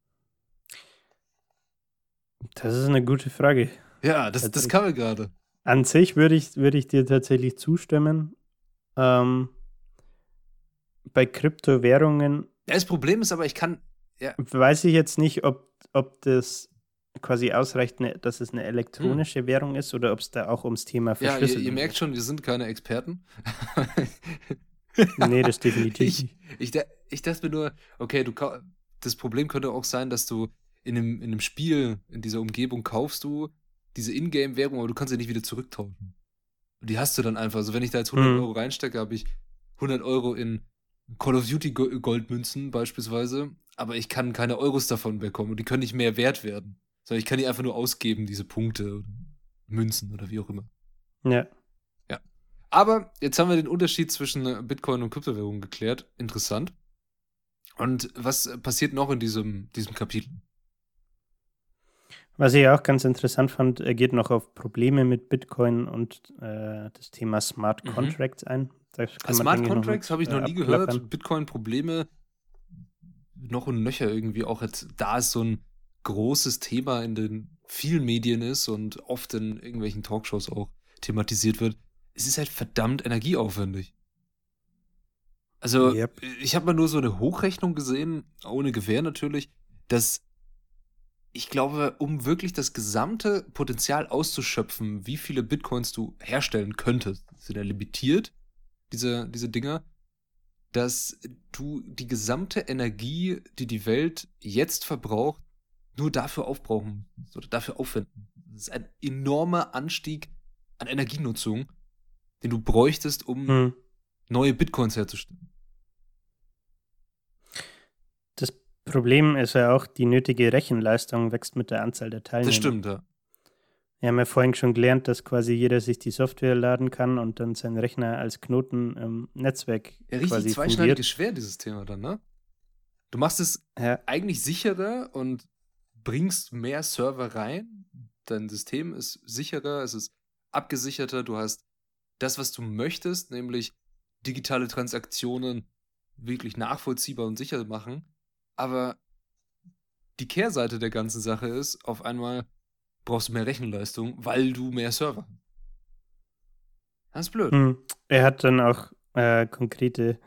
Das ist eine gute Frage. Ja, das, das kam mir gerade. An sich würde ich, würde ich dir tatsächlich zustimmen. Ähm, bei Kryptowährungen. Das Problem ist aber, ich kann. Ja. Weiß ich jetzt nicht, ob, ob das quasi ausreicht, ne, dass es eine elektronische hm. Währung ist oder ob es da auch ums Thema Verschlüsselung geht. Ja, ihr, ihr merkt schon, wir sind keine Experten. (laughs) nee, das definitiv ich, ich, ich, dachte mir nur, okay, du das Problem könnte auch sein, dass du in einem, in einem Spiel, in dieser Umgebung kaufst du diese Ingame-Währung, aber du kannst sie nicht wieder zurücktauschen. Und die hast du dann einfach. Also wenn ich da jetzt 100 hm. Euro reinstecke, habe ich 100 Euro in Call of Duty Goldmünzen beispielsweise, aber ich kann keine Euros davon bekommen und die können nicht mehr wert werden. Sondern ich kann die einfach nur ausgeben, diese Punkte oder Münzen oder wie auch immer. Ja. Ja. Aber jetzt haben wir den Unterschied zwischen Bitcoin und Kryptowährungen geklärt. Interessant. Und was passiert noch in diesem, diesem Kapitel? Was ich auch ganz interessant fand, er geht noch auf Probleme mit Bitcoin und äh, das Thema Smart mhm. Contracts mhm. ein. Smart Contracts habe ich noch äh, nie gehört. Bitcoin-Probleme noch und nöcher irgendwie auch jetzt, da es so ein großes Thema in den vielen Medien ist und oft in irgendwelchen Talkshows auch thematisiert wird, es ist halt verdammt energieaufwendig. Also, yep. ich habe mal nur so eine Hochrechnung gesehen, ohne Gewehr natürlich, dass ich glaube, um wirklich das gesamte Potenzial auszuschöpfen, wie viele Bitcoins du herstellen könntest, sind ja limitiert diese, diese Dinger, dass du die gesamte Energie, die die Welt jetzt verbraucht, nur dafür aufbrauchen oder dafür aufwenden. Das ist ein enormer Anstieg an Energienutzung, den du bräuchtest, um hm. neue Bitcoins herzustellen. Das Problem ist ja auch, die nötige Rechenleistung wächst mit der Anzahl der Teilnehmer. Das stimmt, ja. Wir haben ja vorhin schon gelernt, dass quasi jeder sich die Software laden kann und dann seinen Rechner als Knoten im Netzwerk ja, richtig quasi zweischneidiges Schwert, dieses Thema dann, ne? Du machst es ja. eigentlich sicherer und bringst mehr Server rein. Dein System ist sicherer, es ist abgesicherter. Du hast das, was du möchtest, nämlich digitale Transaktionen wirklich nachvollziehbar und sicher machen. Aber die Kehrseite der ganzen Sache ist, auf einmal brauchst du mehr Rechenleistung, weil du mehr Server. Das ist blöd. Hm. Er hat dann auch äh, konkrete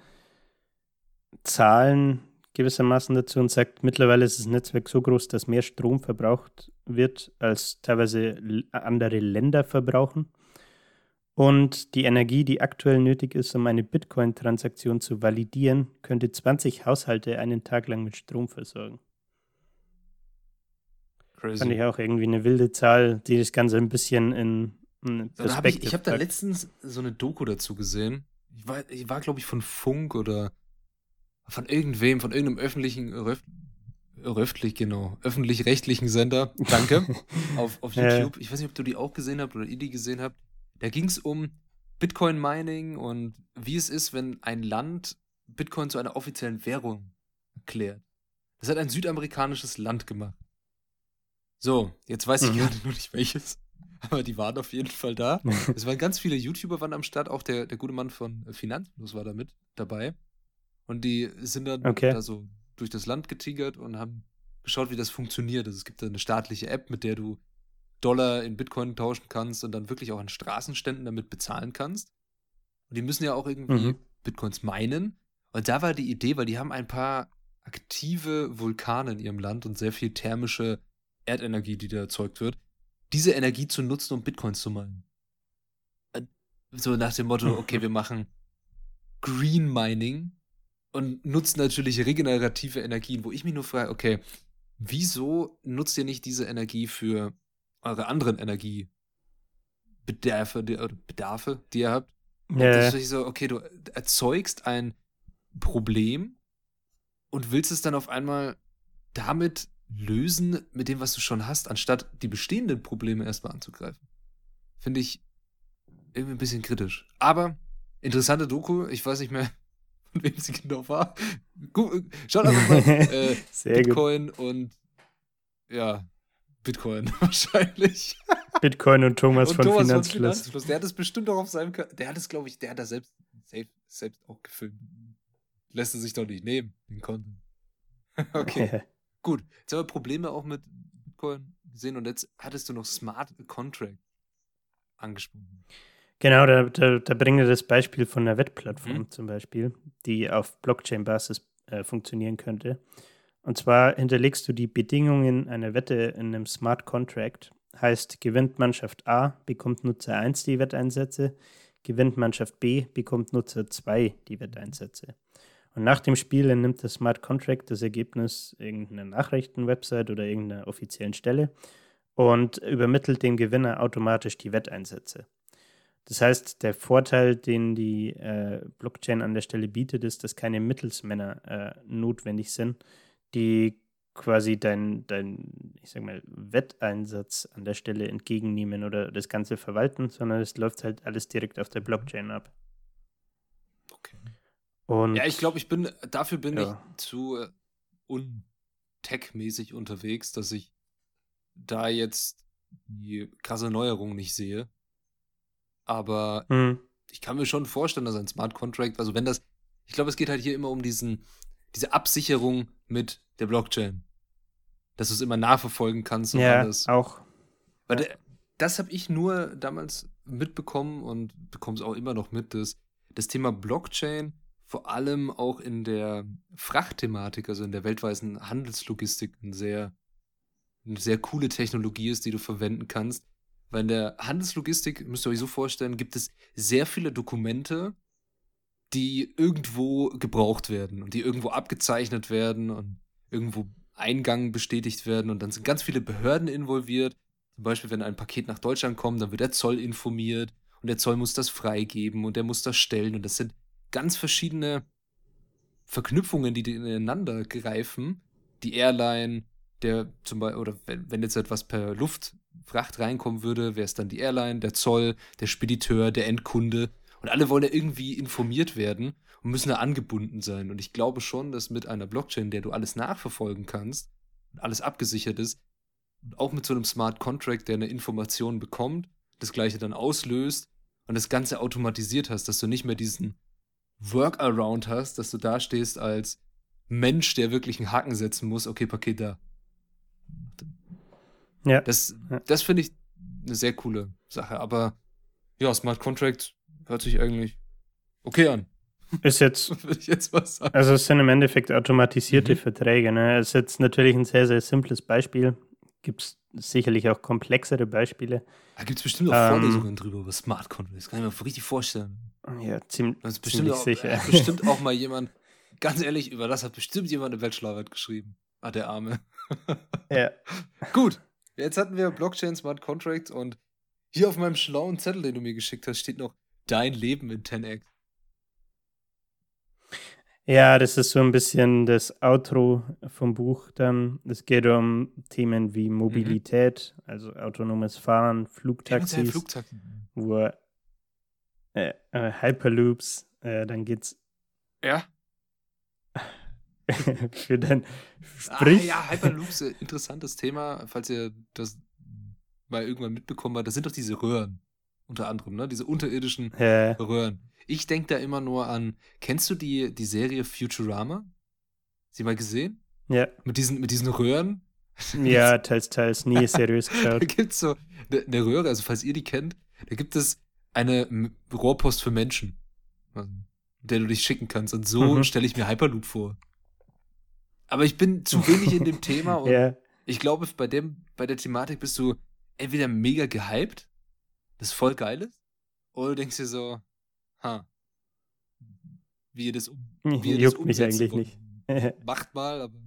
Zahlen gewissermaßen dazu und sagt, mittlerweile ist das Netzwerk so groß, dass mehr Strom verbraucht wird, als teilweise andere Länder verbrauchen. Und die Energie, die aktuell nötig ist, um eine Bitcoin-Transaktion zu validieren, könnte 20 Haushalte einen Tag lang mit Strom versorgen. Crazy. Fand ich auch irgendwie eine wilde Zahl, die das Ganze ein bisschen in, in Hab ich ich habe da letztens so eine Doku dazu gesehen. Ich war, ich war glaube ich, von Funk oder von irgendwem, von irgendeinem öffentlichen, öffentlich, genau, öffentlich-rechtlichen Sender, danke, (laughs) auf, auf YouTube. Ich weiß nicht, ob du die auch gesehen habt oder ihr die gesehen habt. Da ging es um Bitcoin-Mining und wie es ist, wenn ein Land Bitcoin zu einer offiziellen Währung erklärt. Das hat ein südamerikanisches Land gemacht. So, jetzt weiß ich mhm. gerade nur nicht welches. (laughs) Aber die waren auf jeden Fall da. (laughs) es waren ganz viele YouTuber waren am Start, auch der, der gute Mann von Finanzfluss war da mit dabei. Und die sind dann okay. da so durch das Land getigert und haben geschaut, wie das funktioniert. Also es gibt da eine staatliche App, mit der du Dollar in Bitcoin tauschen kannst und dann wirklich auch an Straßenständen damit bezahlen kannst. Und die müssen ja auch irgendwie mhm. Bitcoins meinen. Und da war die Idee, weil die haben ein paar aktive Vulkane in ihrem Land und sehr viel thermische Erdenergie, die da erzeugt wird, diese Energie zu nutzen, um Bitcoins zu meinen. Äh, so nach dem Motto, (laughs) okay, wir machen Green Mining und nutzt natürlich regenerative Energien, wo ich mich nur frage, okay, wieso nutzt ihr nicht diese Energie für eure anderen Energiebedarfe, die, Bedarfe, die ihr habt? Ja. Das ist so, okay, du erzeugst ein Problem und willst es dann auf einmal damit lösen mit dem, was du schon hast, anstatt die bestehenden Probleme erstmal anzugreifen. Finde ich irgendwie ein bisschen kritisch. Aber interessante Doku, ich weiß nicht mehr, (laughs) von wem sie genau war. Schaut einfach mal. (laughs) Äh, Bitcoin gut. und ja, Bitcoin (laughs) wahrscheinlich. Bitcoin und Thomas, und von, Thomas Finanzfluss. von Finanzfluss. Der hat es bestimmt auch auf seinem Kanal. Der hat es, glaube ich, der hat das selbst, selbst, selbst auch gefilmt. Lässt er sich doch nicht nehmen, den Content. okay. Gut. Jetzt haben wir Probleme auch mit Bitcoin gesehen und jetzt hattest du noch Smart Contract angesprochen. Genau, da, da, da bringe ich das Beispiel von einer Wettplattform mhm. zum Beispiel, die auf Blockchain-Basis äh, funktionieren könnte. Und zwar hinterlegst du die Bedingungen einer Wette in einem Smart Contract. Heißt, gewinnt Mannschaft A, bekommt Nutzer 1 die Wetteinsätze, gewinnt Mannschaft B, bekommt Nutzer 2 die Wetteinsätze. Und nach dem Spiel nimmt der Smart Contract das Ergebnis irgendeiner Nachrichtenwebsite oder irgendeiner offiziellen Stelle und übermittelt dem Gewinner automatisch die Wetteinsätze. Das heißt, der Vorteil, den die äh, Blockchain an der Stelle bietet, ist, dass keine Mittelsmänner äh, notwendig sind, die quasi dein, dein, ich sag mal, Wetteinsatz an der Stelle entgegennehmen oder das Ganze verwalten, sondern es läuft halt alles direkt auf der Blockchain ab. Und, ja, ich glaube, ich bin, dafür bin ja. ich zu äh, untech-mäßig unterwegs, dass ich da jetzt die krasse Neuerung nicht sehe. Aber mhm. ich kann mir schon vorstellen, dass ein Smart Contract, also wenn das, ich glaube, es geht halt hier immer um diesen, diese Absicherung mit der Blockchain. Dass du es immer nachverfolgen kannst. Und ja, alles. auch. Weil ja. das habe ich nur damals mitbekommen und bekomme es auch immer noch mit, dass das Thema Blockchain vor allem auch in der Frachtthematik, also in der weltweiten Handelslogistik, ein sehr, eine sehr coole Technologie ist, die du verwenden kannst. Weil in der Handelslogistik, müsst ihr euch so vorstellen, gibt es sehr viele Dokumente, die irgendwo gebraucht werden und die irgendwo abgezeichnet werden und irgendwo Eingang bestätigt werden und dann sind ganz viele Behörden involviert. Zum Beispiel, wenn ein Paket nach Deutschland kommt, dann wird der Zoll informiert und der Zoll muss das freigeben und der muss das stellen und das sind ganz verschiedene Verknüpfungen, die ineinander greifen. Die Airline, der zum Beispiel, oder wenn, jetzt etwas per Luftfracht reinkommen würde, wäre es dann die Airline, der Zoll, der Spediteur, der Endkunde. Und alle wollen ja irgendwie informiert werden und müssen da angebunden sein. Und ich glaube schon, dass mit einer Blockchain, der du alles nachverfolgen kannst und alles abgesichert ist, auch mit so einem Smart Contract, der eine Information bekommt, das gleiche dann auslöst und das Ganze automatisiert hast, dass du nicht mehr diesen Workaround hast, dass du da stehst als Mensch, der wirklich einen Haken setzen muss, okay, Paket da. Ja. Das, das finde ich eine sehr coole Sache. Aber ja, Smart Contract hört sich eigentlich okay an. Ist jetzt, (laughs) jetzt also es sind im Endeffekt automatisierte mhm. Verträge. Ne? Es ist jetzt natürlich ein sehr, sehr simples Beispiel. Gibt es sicherlich auch komplexere Beispiele. Da gibt es bestimmt auch ähm, Vorlesungen drüber über Smart Contracts. Kann ich mir richtig vorstellen. Ja, ziemlich, das ist bestimmt ziemlich auch, sicher. Äh, bestimmt auch mal jemand, ganz ehrlich, über das hat bestimmt jemand eine Bachelorarbeit geschrieben. Ah, der Arme. (laughs) ja. Gut, jetzt hatten wir Blockchain, Smart Contracts und hier auf meinem schlauen Zettel, den du mir geschickt hast, steht noch Dein Leben in 10x. Ja, das ist so ein bisschen das Outro vom Buch dann. Es geht um Themen wie mhm. Mobilität, mhm. also autonomes Fahren, Flugtaxis, Flugtaxi. wo äh, äh, Hyperloops, äh, dann geht's. Ja. (laughs) für dein Sprich. Ah, ja, Hyperloops, äh, interessantes Thema, falls ihr das mal irgendwann mitbekommen habt. Das sind doch diese Röhren, unter anderem, ne? Diese unterirdischen ja. Röhren. Ich denke da immer nur an, kennst du die, die Serie Futurama? Sie mal gesehen? Ja. Mit diesen, mit diesen Röhren? Ja, (laughs) teils, teils, nie seriös geschaut. da gibt es so eine, eine Röhre, also falls ihr die kennt, da gibt es eine Rohrpost für Menschen, der du dich schicken kannst. Und so mhm. stelle ich mir Hyperloop vor. Aber ich bin zu (laughs) wenig in dem Thema und yeah. ich glaube, bei dem, bei der Thematik bist du entweder mega gehypt, das voll geil ist, oder du denkst dir so, ha, wie ihr das, wie ihr Juckt das mich eigentlich nicht. (laughs) Macht mal, aber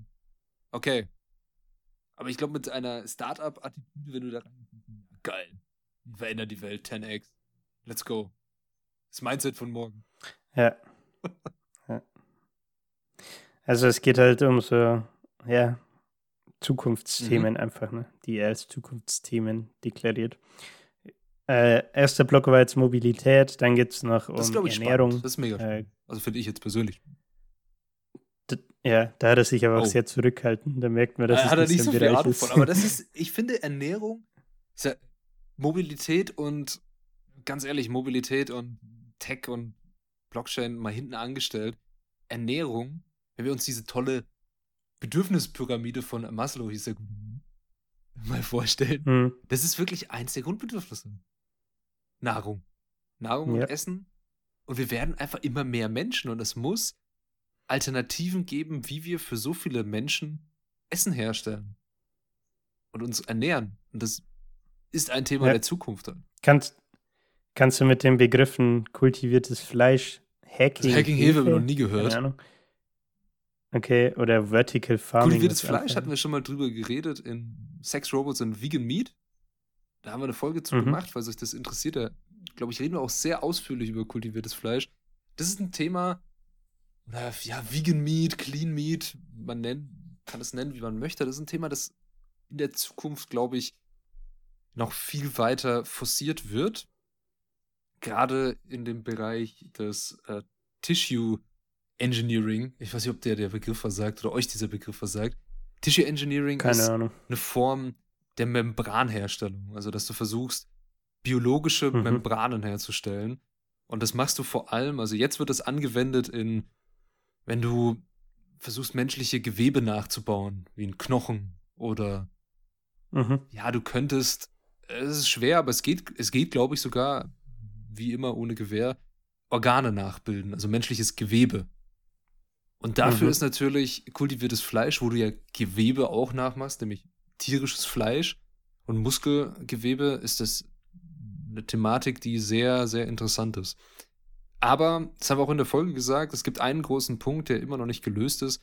okay. Aber ich glaube, mit einer Startup-Attitüde, wenn du da geil, wir verändern die Welt 10x. Let's go. Das Mindset von morgen. Ja. (laughs) ja. Also es geht halt um so, ja, Zukunftsthemen mhm. einfach, ne? die er als Zukunftsthemen deklariert. Äh, erster Block war jetzt Mobilität, dann geht es noch um das ist, Ernährung. Spannend. Das ist mega spannend. Äh, also finde ich jetzt persönlich. Ja, da hat er sich aber auch oh. sehr zurückhalten. Da merkt man, dass äh, es hat er nicht so viel Ahnung von. Aber das (laughs) ist, ich finde, Ernährung, ja Mobilität und ganz ehrlich, Mobilität und Tech und Blockchain mal hinten angestellt. Ernährung, wenn wir uns diese tolle Bedürfnispyramide von Maslow, hieß der (laughs) mal vorstellen, hm. das ist wirklich eins der Grundbedürfnisse. Nahrung. Nahrung ja. und Essen. Und wir werden einfach immer mehr Menschen und es muss Alternativen geben, wie wir für so viele Menschen Essen herstellen und uns ernähren. Und das ist ein Thema ja. der Zukunft. Kannst, kannst du mit den Begriffen kultiviertes Fleisch, Hacking, also Hacking Hefe ich noch nie gehört. Keine Ahnung. Okay, oder Vertical Farming. Kultiviertes Fleisch hatten wir schon mal drüber geredet in Sex Robots und Vegan Meat. Da haben wir eine Folge zu mhm. gemacht, weil sich das interessiert. Da, glaube ich, reden wir auch sehr ausführlich über kultiviertes Fleisch. Das ist ein Thema, ja, Vegan Meat, Clean Meat, man nennt, kann es nennen, wie man möchte. Das ist ein Thema, das in der Zukunft, glaube ich, noch viel weiter forciert wird. Gerade in dem Bereich des äh, Tissue Engineering. Ich weiß nicht, ob der der Begriff versagt oder euch dieser Begriff versagt. Tissue Engineering Keine ist Ahnung. eine Form der Membranherstellung. Also, dass du versuchst, biologische mhm. Membranen herzustellen. Und das machst du vor allem, also jetzt wird das angewendet in, wenn du versuchst, menschliche Gewebe nachzubauen, wie ein Knochen oder mhm. ja, du könntest, es ist schwer, aber es geht, es geht, glaube ich, sogar, wie immer ohne Gewehr, Organe nachbilden, also menschliches Gewebe. Und dafür mhm. ist natürlich kultiviertes Fleisch, wo du ja Gewebe auch nachmachst, nämlich tierisches Fleisch und Muskelgewebe, ist das eine Thematik, die sehr, sehr interessant ist. Aber, das haben wir auch in der Folge gesagt, es gibt einen großen Punkt, der immer noch nicht gelöst ist,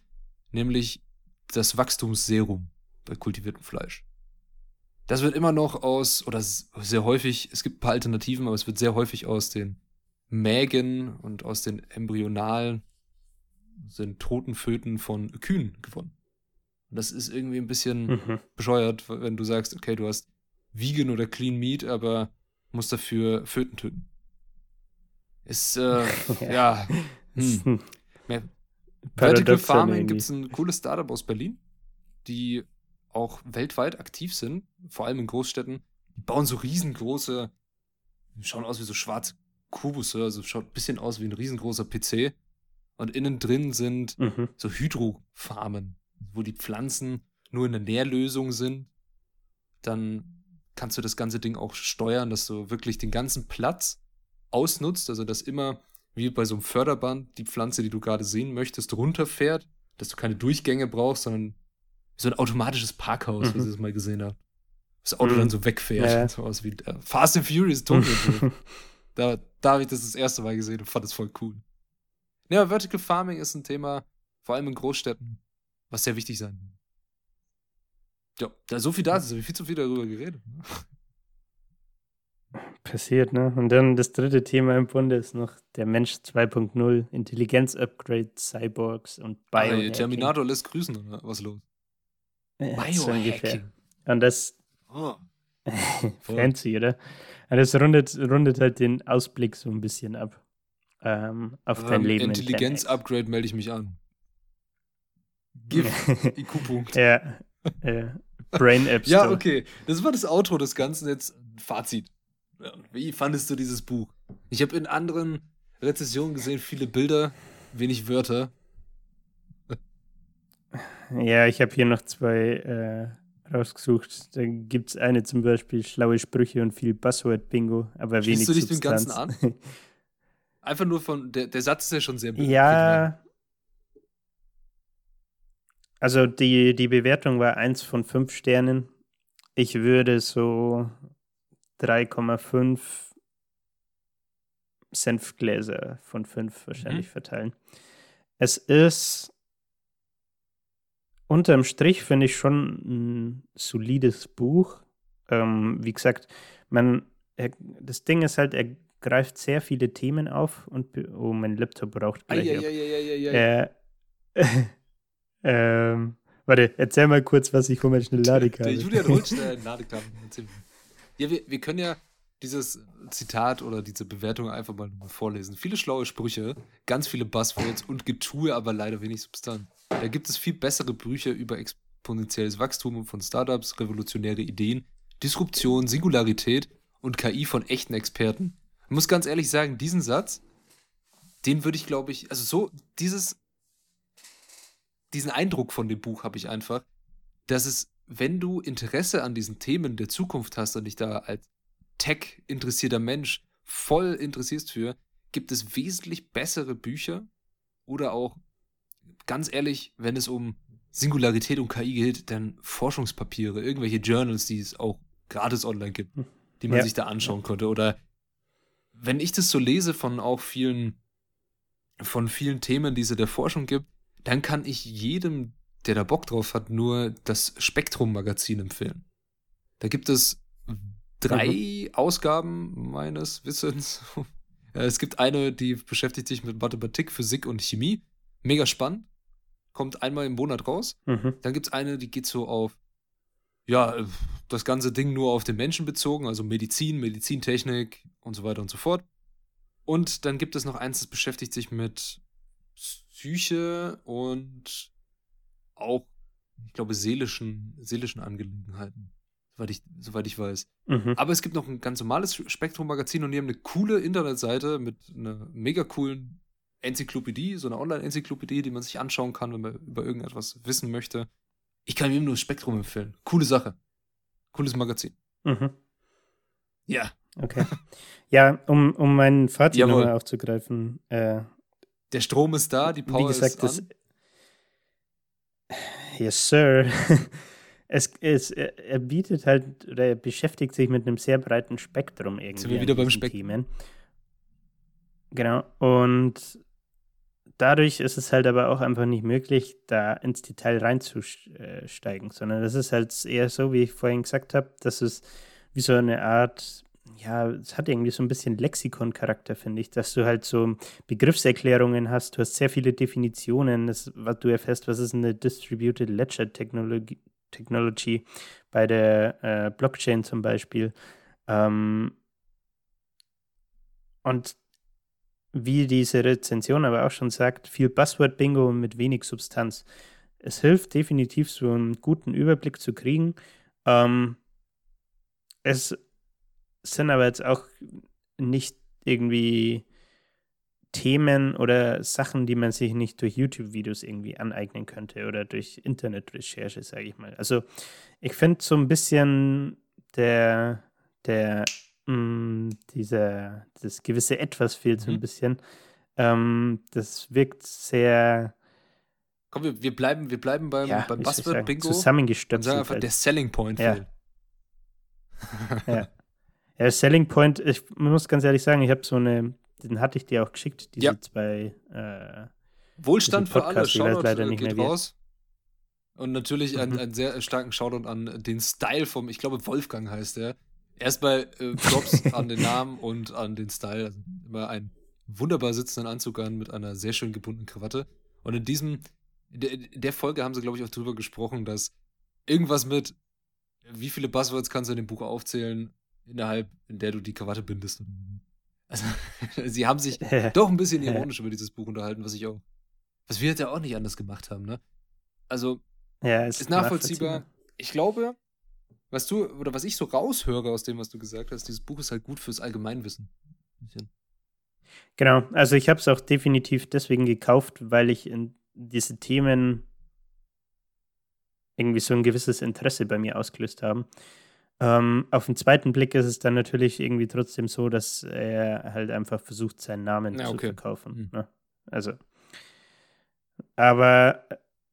nämlich das Wachstumsserum bei kultiviertem Fleisch. Das wird immer noch aus, oder sehr häufig, es gibt ein paar Alternativen, aber es wird sehr häufig aus den Mägen und aus den embryonalen sind toten Föten von Kühen gewonnen. Und das ist irgendwie ein bisschen mhm. bescheuert, wenn du sagst, okay, du hast Vegan oder Clean Meat, aber musst dafür Föten töten. Ist, äh, (laughs) ja. Hm. Vertical Farming gibt es ein cooles Startup aus Berlin, die auch weltweit aktiv sind, vor allem in Großstädten. Die bauen so riesengroße, schauen aus wie so schwarze Kubusse, also schaut ein bisschen aus wie ein riesengroßer PC und innen drin sind mhm. so Hydrofarmen, wo die Pflanzen nur in der Nährlösung sind. Dann kannst du das ganze Ding auch steuern, dass du wirklich den ganzen Platz ausnutzt, also dass immer wie bei so einem Förderband die Pflanze, die du gerade sehen möchtest, runterfährt, dass du keine Durchgänge brauchst, sondern so ein automatisches Parkhaus, mhm. wie ich das mal gesehen habe. Das Auto mhm. dann so wegfährt, ja. so aus wie äh, Fast and Furious Tokyo. (laughs) da, da habe ich das das erste Mal gesehen und fand das voll cool. Ja, Vertical Farming ist ein Thema, vor allem in Großstädten, was sehr wichtig sein wird. Ja, da so viel da ist, habe ich viel zu viel darüber geredet. Ne? Passiert, ne? Und dann das dritte Thema im Bunde ist noch der Mensch 2.0, Intelligenz-Upgrade, Cyborgs und Biohacking. Terminator lässt grüßen, oder was los? Biohacking. Und das oh. (laughs) fancy, oder? Und das rundet, rundet halt den Ausblick so ein bisschen ab ähm, auf ähm, dein Leben. Intelligenz-Upgrade melde ich mich an. Gib (laughs) IQ-Punkt. ja, ja. Brain Apps. ja, okay. Das war das Outro des Ganzen. Jetzt Fazit. Wie fandest du dieses Buch? Ich habe in anderen Rezessionen gesehen, viele Bilder, wenig Wörter. Ja, ich habe hier noch zwei äh, rausgesucht. Da gibt es eine zum Beispiel schlaue Sprüche und viel Buzzword-Bingo, aber Schließt wenig du dich Substanz. dem Ganzen an? (laughs) Einfach nur von, der, der Satz ist ja schon sehr Ja. Also die, die Bewertung war 1 von 5 Sternen. Ich würde so 3,5, Senfgläser von fünf wahrscheinlich mhm. verteilen. Es ist unterm Strich, finde ich, schon ein solides Buch. Ähm, wie gesagt, man, er, das Ding ist halt, er greift sehr viele Themen auf und oh, mein Laptop braucht gleich. Äh, (laughs) ähm, warte, erzähl mal kurz, was ich hol (laughs) mal schnell Ladekabel. Der Julian holt schnell ein Ladekabel. Ja, wir, wir können ja dieses Zitat oder diese Bewertung einfach mal vorlesen. Viele schlaue Sprüche, ganz viele Buzzwords und Getue, aber leider wenig Substanz. Da gibt es viel bessere Bücher über exponentielles Wachstum von Startups, revolutionäre Ideen, Disruption, Singularität und KI von echten Experten. Ich muss ganz ehrlich sagen, diesen Satz, den würde ich, glaube ich, also so, dieses, diesen Eindruck von dem Buch habe ich einfach, dass es, wenn du Interesse an diesen Themen der Zukunft hast und dich da als Tech-interessierter Mensch voll interessierst für, gibt es wesentlich bessere Bücher oder auch, ganz ehrlich, wenn es um Singularität und KI geht, dann Forschungspapiere, irgendwelche Journals, die es auch gratis online gibt, hm. die man ja. sich da anschauen konnte. Oder wenn ich das so lese von auch vielen, von vielen Themen, die es in der Forschung gibt, dann kann ich jedem, der da Bock drauf hat, nur das Spektrum-Magazin empfehlen. Da gibt es drei mhm. Ausgaben meines Wissens. (laughs) es gibt eine, die beschäftigt sich mit Mathematik, Physik und Chemie. Mega spannend. Kommt einmal im Monat raus. Mhm. Dann gibt es eine, die geht so auf, ja, das ganze Ding nur auf den Menschen bezogen, also Medizin, Medizintechnik und so weiter und so fort. Und dann gibt es noch eins, das beschäftigt sich mit Psyche und auch, ich glaube, seelischen, seelischen Angelegenheiten soweit ich, soweit ich weiß. Mhm. Aber es gibt noch ein ganz normales Spektrum-Magazin und die haben eine coole Internetseite mit einer mega coolen Enzyklopädie, so einer Online-Enzyklopädie, die man sich anschauen kann, wenn man über irgendetwas wissen möchte. Ich kann ihm nur das Spektrum empfehlen. Coole Sache. Cooles Magazin. Mhm. Ja. Okay. Ja, um, um mein Fazit nochmal aufzugreifen. Äh, Der Strom ist da, die Power wie gesagt, ist an. Das, yes, sir. (laughs) es, es, er bietet halt oder er beschäftigt sich mit einem sehr breiten Spektrum irgendwie. Sind wir wieder beim Spektrum? Genau. Und dadurch ist es halt aber auch einfach nicht möglich, da ins Detail reinzusteigen, sondern das ist halt eher so, wie ich vorhin gesagt habe, dass es wie so eine Art, ja, es hat irgendwie so ein bisschen Lexikon-Charakter, finde ich, dass du halt so Begriffserklärungen hast, du hast sehr viele Definitionen, das, was du erfährst, was ist eine Distributed Ledger Technologie, Technology, bei der äh, Blockchain zum Beispiel. Ähm, und wie diese Rezension aber auch schon sagt, viel Buzzword-Bingo mit wenig Substanz. Es hilft definitiv, so einen guten Überblick zu kriegen. Ähm, es sind aber jetzt auch nicht irgendwie Themen oder Sachen, die man sich nicht durch YouTube-Videos irgendwie aneignen könnte oder durch Internetrecherche, sage ich mal. Also ich finde so ein bisschen der, der, mh, mm, dieser, das gewisse Etwas fehlt so ein mhm. bisschen. Ähm, das wirkt sehr. Komm, wir, wir bleiben, wir bleiben beim, ja, beim Buzzword-Bingo. Zusammengestöpselt. Und einfach, halt. der Selling Point ja. fehlt. ja. (laughs) Ja, Selling Point, ich muss ganz ehrlich sagen, ich habe so eine den hatte ich dir auch geschickt, diese ja. zwei. Äh, Wohlstand für alle, Shoutout leider nicht geht mehr raus. Und natürlich mhm. einen, einen, sehr starken Shoutout an den Style vom, ich glaube, Wolfgang heißt der. Erstmal äh, Props (laughs) an den Namen und an den Style. Also immer einen wunderbar sitzenden Anzug an mit einer sehr schön gebundenen Krawatte. Und in diesem, in der, in der Folge haben sie, glaube ich, auch drüber gesprochen, dass irgendwas mit, wie viele Buzzwords kannst du in dem Buch aufzählen, innerhalb, in der du die Krawatte bindest. Also, (laughs) sie haben sich (laughs) doch ein bisschen ironisch über dieses Buch unterhalten, was ich auch, was wir ja auch nicht anders gemacht haben, ne? Also, ja, ist, ist nachvollziehbar. nachvollziehbar. Ich glaube, was du, oder was ich so raushöre aus dem, was du gesagt hast, dieses Buch ist halt gut fürs Allgemeinwissen. Genau, also ich habe es auch definitiv deswegen gekauft, weil ich in diese Themen irgendwie so ein gewisses Interesse bei mir ausgelöst haben. Ähm, auf den zweiten Blick ist es dann natürlich irgendwie trotzdem so, dass er halt einfach versucht, seinen Namen ja, okay. zu verkaufen. Mhm. Ne? Also, aber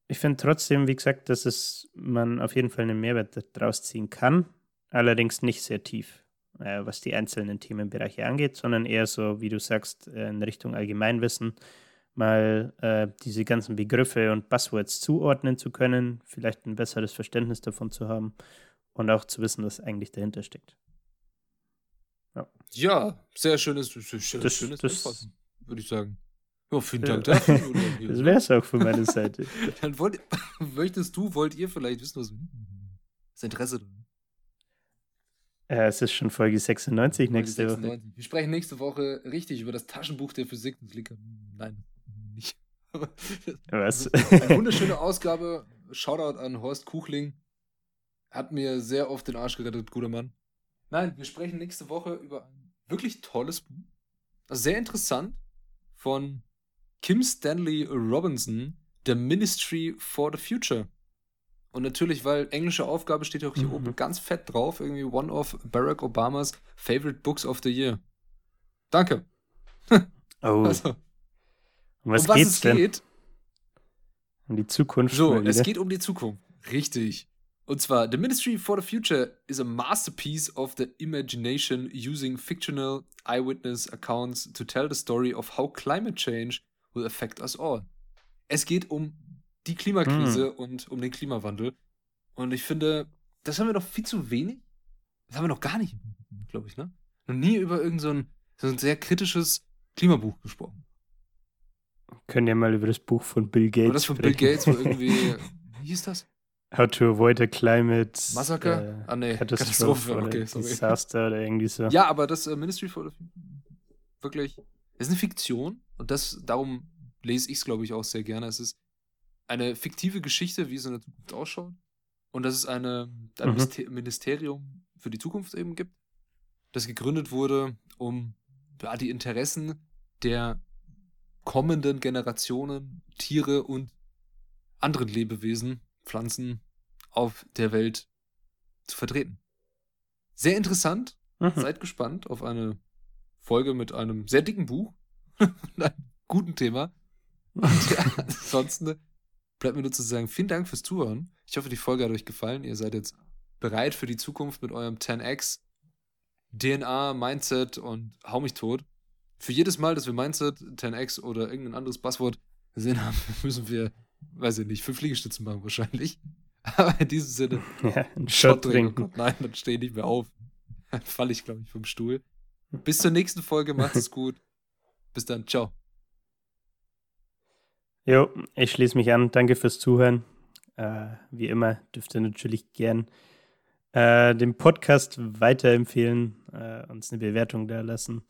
ich finde trotzdem, wie gesagt, dass es man auf jeden Fall einen Mehrwert daraus ziehen kann, allerdings nicht sehr tief. äh, was die einzelnen Themenbereiche angeht, sondern eher so, wie du sagst, äh, in Richtung Allgemeinwissen, mal äh, diese ganzen Begriffe und Buzzwords zuordnen zu können, vielleicht ein besseres Verständnis davon zu haben und auch zu wissen, was eigentlich dahinter steckt. Ja, ja sehr schönes, schönes, das, schönes das, würde ich sagen. Ja, vielen Dank dafür. (laughs) das wäre es auch von meiner Seite. (laughs) Dann wollt, (laughs) möchtest du, wollt ihr vielleicht wissen, was das Interesse ja, es ist schon Folge 96 Folge nächste 96. Woche. Wir sprechen nächste Woche richtig über das Taschenbuch der Physik. Das liegt Nein, nicht. Was? Eine wunderschöne Ausgabe. Shoutout an Horst Kuchling. Hat mir sehr oft den Arsch gerettet, guter Mann. Nein, wir sprechen nächste Woche über ein wirklich tolles Buch. Sehr interessant. Von Kim Stanley Robinson, The Ministry for the Future. Und natürlich, weil englische Aufgabe steht auch hier mhm. oben ganz fett drauf, irgendwie one of Barack Obamas favorite books of the year. Danke. (laughs) Oh. Also, um was, um was geht's es denn? geht? Um die Zukunft. So, es geht um die Zukunft. Richtig. Und zwar, The Ministry for the Future is a masterpiece of the imagination using fictional eyewitness accounts to tell the story of how climate change will affect us all. Es geht um die Klimakrise hm. und um den Klimawandel. Und ich finde, das haben wir doch viel zu wenig. Das haben wir noch gar nicht, glaube ich, ne? Noch nie über irgendein so ein, so ein sehr kritisches Klimabuch gesprochen. können ja mal über das Buch von Bill Gates. Aber das von Bill Gates, wo irgendwie. (laughs) Wie hieß das? How to avoid a climate Massaker? Äh, ah, nee, Katastrophe, Katastrophe. Okay, sorry. Disaster oder irgendwie so. Ja, aber das äh, Ministry for the wirklich, es ist eine Fiktion und das, darum lese ich es, glaube ich, auch sehr gerne. Es ist eine fiktive Geschichte, wie es in der Zukunft ausschaut. Und dass es eine, ein mhm. Ministerium für die Zukunft eben gibt, das gegründet wurde, um ja, die Interessen der kommenden Generationen, Tiere und anderen Lebewesen, Pflanzen auf der Welt zu vertreten. Sehr interessant. Mhm. Seid gespannt auf eine Folge mit einem sehr dicken Buch (laughs) und einem guten Thema. Und ja, (laughs) ansonsten bleibt mir nur zu sagen, vielen Dank fürs Zuhören. Ich hoffe, die Folge hat euch gefallen. Ihr seid jetzt bereit für die Zukunft mit eurem 10x DNA, Mindset und hau mich tot. Für jedes Mal, dass wir Mindset, 10x oder irgendein anderes Passwort gesehen haben, (laughs) müssen wir, weiß ich nicht, fünf Liegestützen machen wahrscheinlich. (laughs) Aber in diesem Sinne, ja, einen Shot trinken. Oh nein, dann stehe ich nicht mehr auf. Dann falle ich, glaube ich, vom Stuhl. Bis zur nächsten Folge, macht es (laughs) gut. Bis dann, ciao. Jo, ich schließe mich an. Danke fürs Zuhören. Äh, wie immer dürft ihr natürlich gern äh, den Podcast weiterempfehlen, äh, uns eine Bewertung da lassen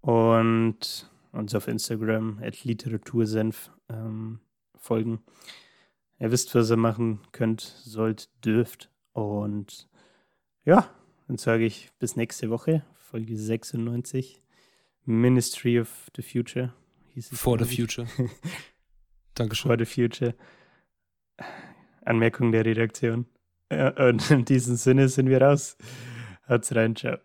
und uns auf Instagram at Literatursenf ähm, folgen. Ihr wisst, was ihr machen könnt, sollt, dürft. Und ja, dann sage ich bis nächste Woche, Folge 96. Ministry of the Future hieß es. For the Future. (laughs) Dankeschön. For the Future. Anmerkung der Redaktion. und in diesem Sinne sind wir raus. Haut's rein, ciao.